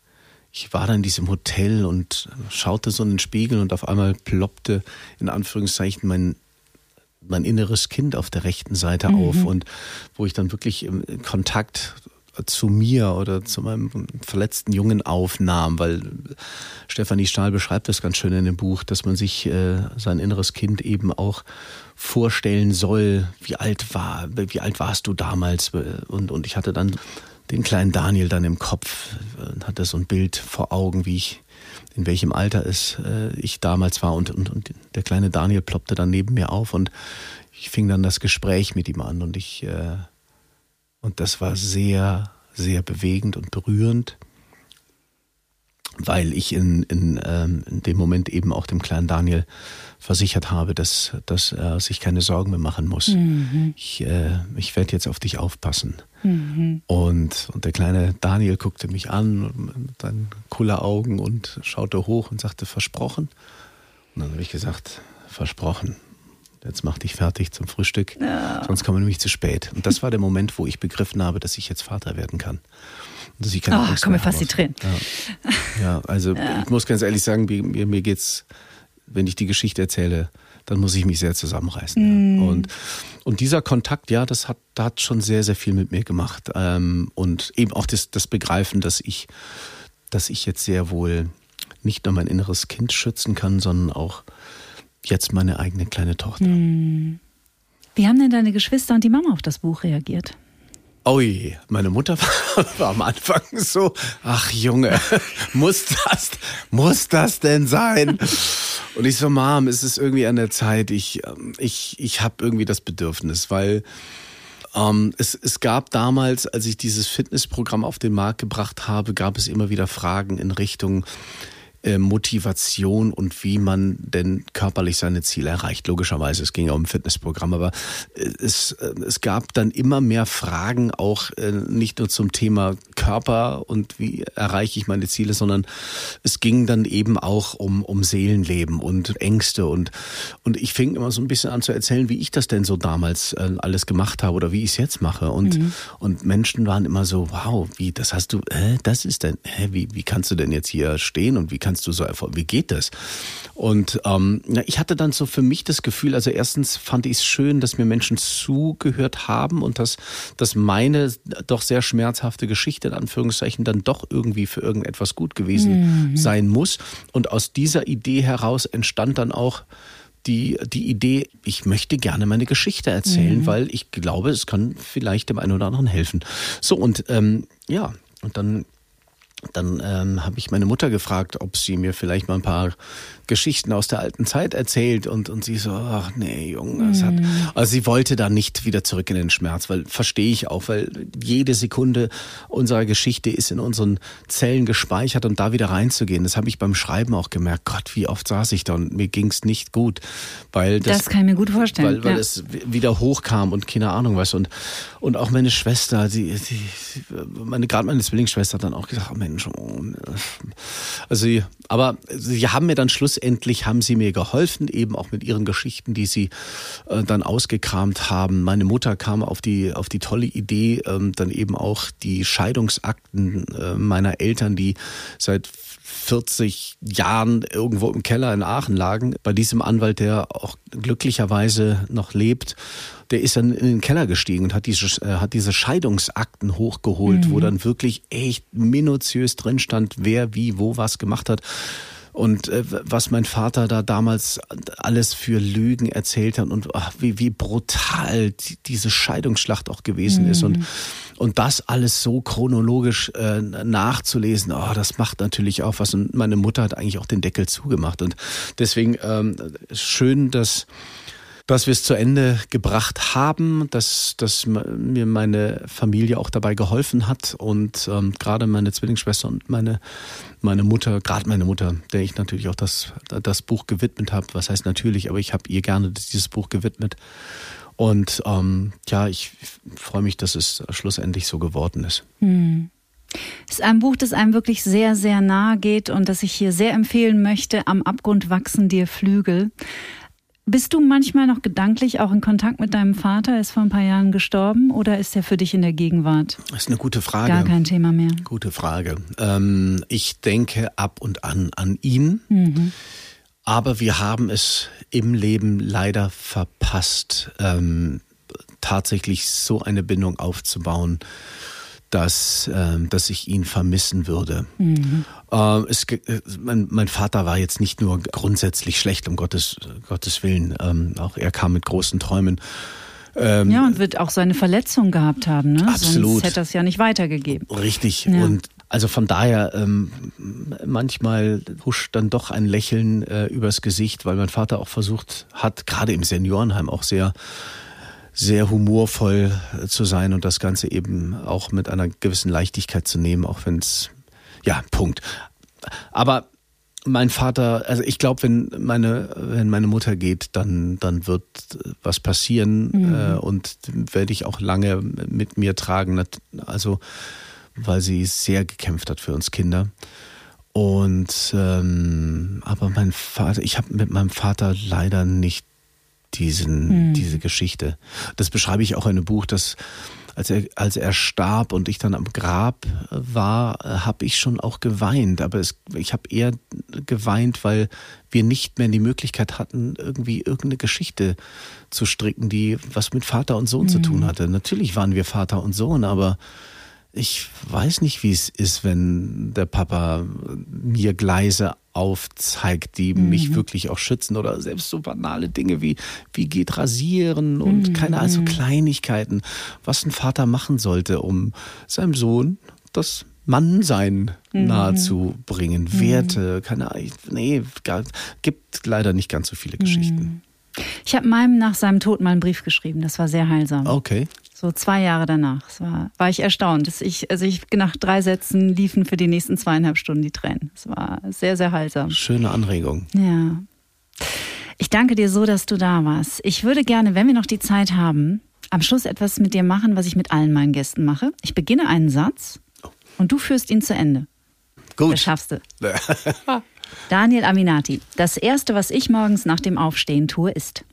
Speaker 1: ich war dann in diesem Hotel und schaute so in den Spiegel und auf einmal ploppte in Anführungszeichen mein mein inneres Kind auf der rechten Seite mhm. auf und wo ich dann wirklich im Kontakt zu mir oder zu meinem verletzten Jungen aufnahm, weil Stefanie Stahl beschreibt das ganz schön in dem Buch, dass man sich äh, sein inneres Kind eben auch vorstellen soll, wie alt war, wie alt warst du damals und und ich hatte dann den kleinen Daniel dann im Kopf, äh, hatte so ein Bild vor Augen, wie ich in welchem Alter es äh, ich damals war und, und, und der kleine Daniel ploppte dann neben mir auf und ich fing dann das Gespräch mit ihm an und ich äh, und das war sehr sehr bewegend und berührend weil ich in, in, ähm, in dem Moment eben auch dem kleinen Daniel versichert habe, dass, dass er sich keine Sorgen mehr machen muss. Mhm. Ich, äh, ich werde jetzt auf dich aufpassen. Mhm. Und, und der kleine Daniel guckte mich an mit seinen cooler Augen und schaute hoch und sagte, versprochen. Und dann habe ich gesagt, versprochen. Jetzt mach dich fertig zum Frühstück, ja. sonst kommen wir nämlich zu spät. Und das war der Moment, wo ich begriffen habe, dass ich jetzt Vater werden kann
Speaker 3: dass ich keine oh, kommen mir fast die Tränen.
Speaker 1: Ja, ja also [LAUGHS] ja. ich muss ganz ehrlich sagen, mir, mir geht's, wenn ich die Geschichte erzähle, dann muss ich mich sehr zusammenreißen. Mm. Ja. Und, und dieser Kontakt, ja, das hat, das hat schon sehr, sehr viel mit mir gemacht. Ähm, und eben auch das, das Begreifen, dass ich, dass ich jetzt sehr wohl nicht nur mein inneres Kind schützen kann, sondern auch jetzt meine eigene kleine Tochter. Mm.
Speaker 3: Wie haben denn deine Geschwister und die Mama auf das Buch reagiert?
Speaker 1: Je, meine Mutter war, [LAUGHS] war, am Anfang so, ach Junge, [LAUGHS] muss das, muss das denn sein? Und ich so, Mom, es ist irgendwie an der Zeit, ich, ähm, ich, ich habe irgendwie das Bedürfnis, weil ähm, es, es gab damals, als ich dieses Fitnessprogramm auf den Markt gebracht habe, gab es immer wieder Fragen in Richtung, äh, Motivation und wie man denn körperlich seine Ziele erreicht. Logischerweise, es ging ja um ein Fitnessprogramm, aber äh, es, äh, es gab dann immer mehr Fragen, auch nicht nur zum Thema Körper und wie erreiche ich meine Ziele, sondern es ging dann eben auch um, um Seelenleben und Ängste und, und ich fing immer so ein bisschen an zu erzählen, wie ich das denn so damals alles gemacht habe oder wie ich es jetzt mache und, mhm. und Menschen waren immer so, wow, wie, das hast du, äh, das ist denn, hä, wie, wie kannst du denn jetzt hier stehen und wie kannst kannst du so einfach, wie geht das? Und ähm, ich hatte dann so für mich das Gefühl, also erstens fand ich es schön, dass mir Menschen zugehört haben und dass, dass meine doch sehr schmerzhafte Geschichte in Anführungszeichen dann doch irgendwie für irgendetwas gut gewesen mhm. sein muss. Und aus dieser Idee heraus entstand dann auch die, die Idee, ich möchte gerne meine Geschichte erzählen, mhm. weil ich glaube, es kann vielleicht dem einen oder anderen helfen. So, und ähm, ja, und dann dann ähm, habe ich meine Mutter gefragt, ob sie mir vielleicht mal ein paar Geschichten aus der alten Zeit erzählt und, und sie so, ach nee, Junge, es hat, mhm. also sie wollte da nicht wieder zurück in den Schmerz, weil verstehe ich auch, weil jede Sekunde unserer Geschichte ist in unseren Zellen gespeichert und da wieder reinzugehen, das habe ich beim Schreiben auch gemerkt, Gott, wie oft saß ich da und mir ging es nicht gut, weil das,
Speaker 3: das kann ich mir gut vorstellen,
Speaker 1: weil, weil ja. es wieder hochkam und keine Ahnung was und, und auch meine Schwester, die, die meine, gerade meine Zwillingsschwester hat dann auch gesagt, oh Mensch, oh, also, aber sie haben mir dann Schluss schlussendlich haben sie mir geholfen, eben auch mit ihren Geschichten, die sie äh, dann ausgekramt haben. Meine Mutter kam auf die, auf die tolle Idee, ähm, dann eben auch die Scheidungsakten äh, meiner Eltern, die seit 40 Jahren irgendwo im Keller in Aachen lagen. Bei diesem Anwalt, der auch glücklicherweise noch lebt, der ist dann in den Keller gestiegen und hat diese, äh, hat diese Scheidungsakten hochgeholt, mhm. wo dann wirklich echt minutiös drin stand, wer wie wo was gemacht hat. Und äh, was mein Vater da damals alles für Lügen erzählt hat und ach, wie, wie brutal die, diese Scheidungsschlacht auch gewesen mhm. ist. Und, mhm. und das alles so chronologisch äh, nachzulesen, oh, das macht natürlich auch was. Und meine Mutter hat eigentlich auch den Deckel zugemacht. Und deswegen ähm, schön, dass dass wir es zu Ende gebracht haben, dass, dass mir meine Familie auch dabei geholfen hat und ähm, gerade meine Zwillingsschwester und meine, meine Mutter, gerade meine Mutter, der ich natürlich auch das, das Buch gewidmet habe. Was heißt natürlich, aber ich habe ihr gerne dieses Buch gewidmet. Und ähm, ja, ich freue mich, dass es schlussendlich so geworden ist. Hm.
Speaker 3: Es ist ein Buch, das einem wirklich sehr, sehr nahe geht und das ich hier sehr empfehlen möchte. Am Abgrund wachsen dir Flügel. Bist du manchmal noch gedanklich auch in Kontakt mit deinem Vater? Er ist vor ein paar Jahren gestorben oder ist er für dich in der Gegenwart?
Speaker 1: Das ist eine gute Frage.
Speaker 3: Gar kein Thema mehr.
Speaker 1: Gute Frage. Ähm, ich denke ab und an an ihn. Mhm. Aber wir haben es im Leben leider verpasst, ähm, tatsächlich so eine Bindung aufzubauen, dass, äh, dass ich ihn vermissen würde. Mhm. Äh, es, mein, mein, Vater war jetzt nicht nur grundsätzlich schlecht, um Gottes, Gottes Willen. Ähm, auch er kam mit großen Träumen.
Speaker 3: Ähm, ja, und wird auch seine Verletzung gehabt haben. Ne?
Speaker 1: Absolut.
Speaker 3: Sonst hätte es ja nicht weitergegeben.
Speaker 1: Richtig. Ja. Und also von daher, ähm, manchmal huscht dann doch ein Lächeln äh, übers Gesicht, weil mein Vater auch versucht hat, gerade im Seniorenheim auch sehr sehr humorvoll äh, zu sein und das Ganze eben auch mit einer gewissen Leichtigkeit zu nehmen, auch wenn es, ja, Punkt. Aber mein Vater, also ich glaube, wenn meine, wenn meine Mutter geht, dann, dann wird was passieren mhm. äh, und werde ich auch lange mit mir tragen. Also, weil sie sehr gekämpft hat für uns Kinder. Und ähm, aber mein Vater, ich habe mit meinem Vater leider nicht diesen, mhm. diese Geschichte. Das beschreibe ich auch in einem Buch, dass als er, als er starb und ich dann am Grab war, habe ich schon auch geweint. Aber es, ich habe eher geweint, weil wir nicht mehr die Möglichkeit hatten, irgendwie irgendeine Geschichte zu stricken, die was mit Vater und Sohn mhm. zu tun hm. hatte. Natürlich waren wir Vater und Sohn, aber ich weiß nicht, wie es ist, wenn der Papa mir Gleise aufzeigt, die mhm. mich wirklich auch schützen oder selbst so banale Dinge wie wie geht rasieren und mhm. keine also Kleinigkeiten, was ein Vater machen sollte, um seinem Sohn das Mannsein mhm. nahezubringen, mhm. Werte, keine Ahnung, nee, gibt leider nicht ganz so viele Geschichten. Mhm.
Speaker 3: Ich habe meinem nach seinem Tod mal einen Brief geschrieben, das war sehr heilsam.
Speaker 1: Okay.
Speaker 3: So zwei Jahre danach. War, war ich erstaunt. Dass ich, also ich, nach drei Sätzen liefen für die nächsten zweieinhalb Stunden die Tränen. Es war sehr, sehr heilsam.
Speaker 1: Schöne Anregung.
Speaker 3: Ja. Ich danke dir so, dass du da warst. Ich würde gerne, wenn wir noch die Zeit haben, am Schluss etwas mit dir machen, was ich mit allen meinen Gästen mache. Ich beginne einen Satz und du führst ihn zu Ende.
Speaker 1: Gut.
Speaker 3: Das schaffst du. [LAUGHS] Daniel Aminati, das Erste, was ich morgens nach dem Aufstehen tue, ist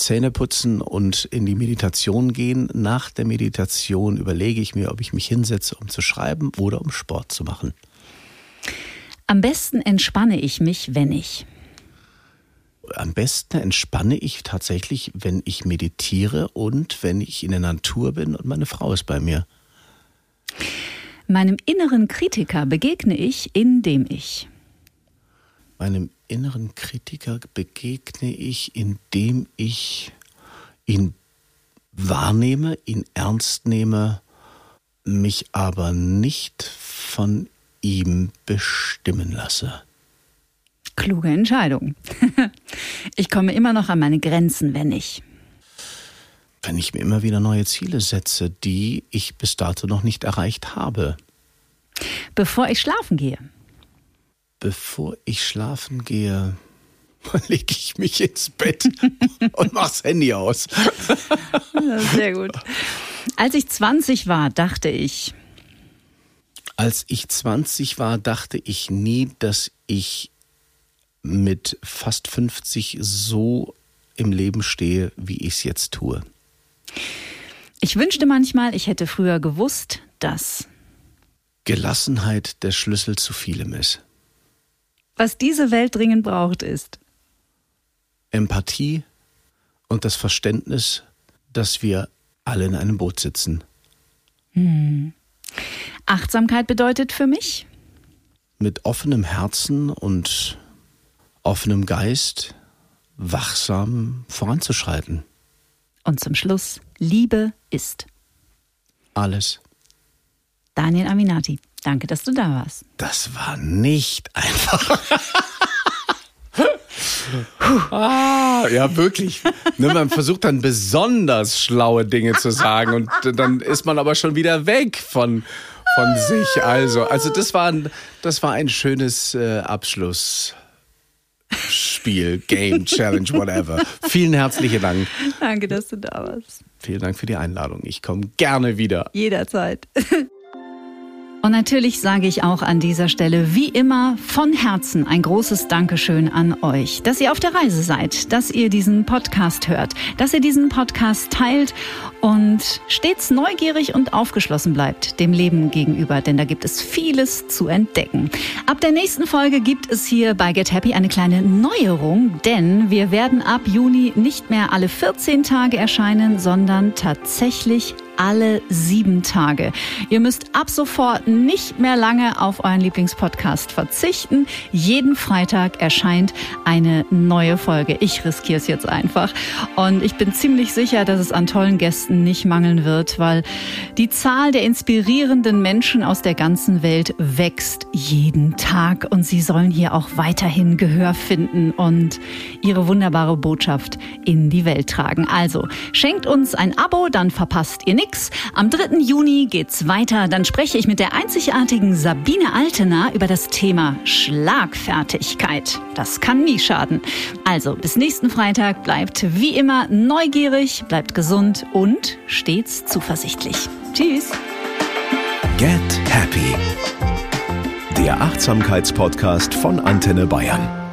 Speaker 1: Zähne putzen und in die Meditation gehen. Nach der Meditation überlege ich mir, ob ich mich hinsetze, um zu schreiben oder um Sport zu machen.
Speaker 3: Am besten entspanne ich mich, wenn ich.
Speaker 1: Am besten entspanne ich tatsächlich, wenn ich meditiere und wenn ich in der Natur bin und meine Frau ist bei mir.
Speaker 3: Meinem inneren Kritiker begegne ich, indem ich.
Speaker 1: Meinem inneren Kritiker begegne ich, indem ich ihn wahrnehme, ihn ernst nehme, mich aber nicht von ihm bestimmen lasse.
Speaker 3: Kluge Entscheidung. [LAUGHS] ich komme immer noch an meine Grenzen, wenn ich.
Speaker 1: Wenn ich mir immer wieder neue Ziele setze, die ich bis dato noch nicht erreicht habe.
Speaker 3: Bevor ich schlafen gehe
Speaker 1: bevor ich schlafen gehe, [LAUGHS] lege ich mich ins Bett [LAUGHS] und mache das Handy aus. [LAUGHS]
Speaker 3: Sehr gut. Als ich 20 war, dachte ich.
Speaker 1: Als ich 20 war, dachte ich nie, dass ich mit fast 50 so im Leben stehe, wie ich es jetzt tue.
Speaker 3: Ich wünschte manchmal, ich hätte früher gewusst, dass
Speaker 1: Gelassenheit der Schlüssel zu vielem ist.
Speaker 3: Was diese Welt dringend braucht, ist
Speaker 1: Empathie und das Verständnis, dass wir alle in einem Boot sitzen.
Speaker 3: Hm. Achtsamkeit bedeutet für mich?
Speaker 1: Mit offenem Herzen und offenem Geist wachsam voranzuschreiten.
Speaker 3: Und zum Schluss, Liebe ist.
Speaker 1: Alles.
Speaker 3: Daniel Aminati. Danke, dass du da warst.
Speaker 1: Das war nicht einfach. [LAUGHS] Ah, ja, wirklich. Ne, man versucht dann besonders schlaue Dinge zu sagen und dann ist man aber schon wieder weg von, von sich. Also, also das war ein, das war ein schönes äh, Abschluss. Spiel, Game, Challenge, whatever. Vielen herzlichen Dank.
Speaker 3: Danke, dass du da warst.
Speaker 1: Vielen Dank für die Einladung. Ich komme gerne wieder.
Speaker 3: Jederzeit. [LAUGHS] Und natürlich sage ich auch an dieser Stelle wie immer von Herzen ein großes Dankeschön an euch, dass ihr auf der Reise seid, dass ihr diesen Podcast hört, dass ihr diesen Podcast teilt und stets neugierig und aufgeschlossen bleibt dem Leben gegenüber, denn da gibt es vieles zu entdecken. Ab der nächsten Folge gibt es hier bei Get Happy eine kleine Neuerung, denn wir werden ab Juni nicht mehr alle 14 Tage erscheinen, sondern tatsächlich alle sieben Tage. Ihr müsst ab sofort nicht mehr lange auf euren Lieblingspodcast verzichten. Jeden Freitag erscheint eine neue Folge. Ich riskiere es jetzt einfach. Und ich bin ziemlich sicher, dass es an tollen Gästen nicht mangeln wird, weil die Zahl der inspirierenden Menschen aus der ganzen Welt wächst jeden Tag. Und sie sollen hier auch weiterhin Gehör finden und ihre wunderbare Botschaft in die Welt tragen. Also schenkt uns ein Abo, dann verpasst ihr nichts nix. Am 3. Juni geht's weiter. Dann spreche ich mit der einzigartigen Sabine Altena über das Thema Schlagfertigkeit. Das kann nie schaden. Also bis nächsten Freitag bleibt wie immer neugierig, bleibt gesund und stets zuversichtlich. Tschüss.
Speaker 2: Get Happy. Der Achtsamkeitspodcast von Antenne Bayern.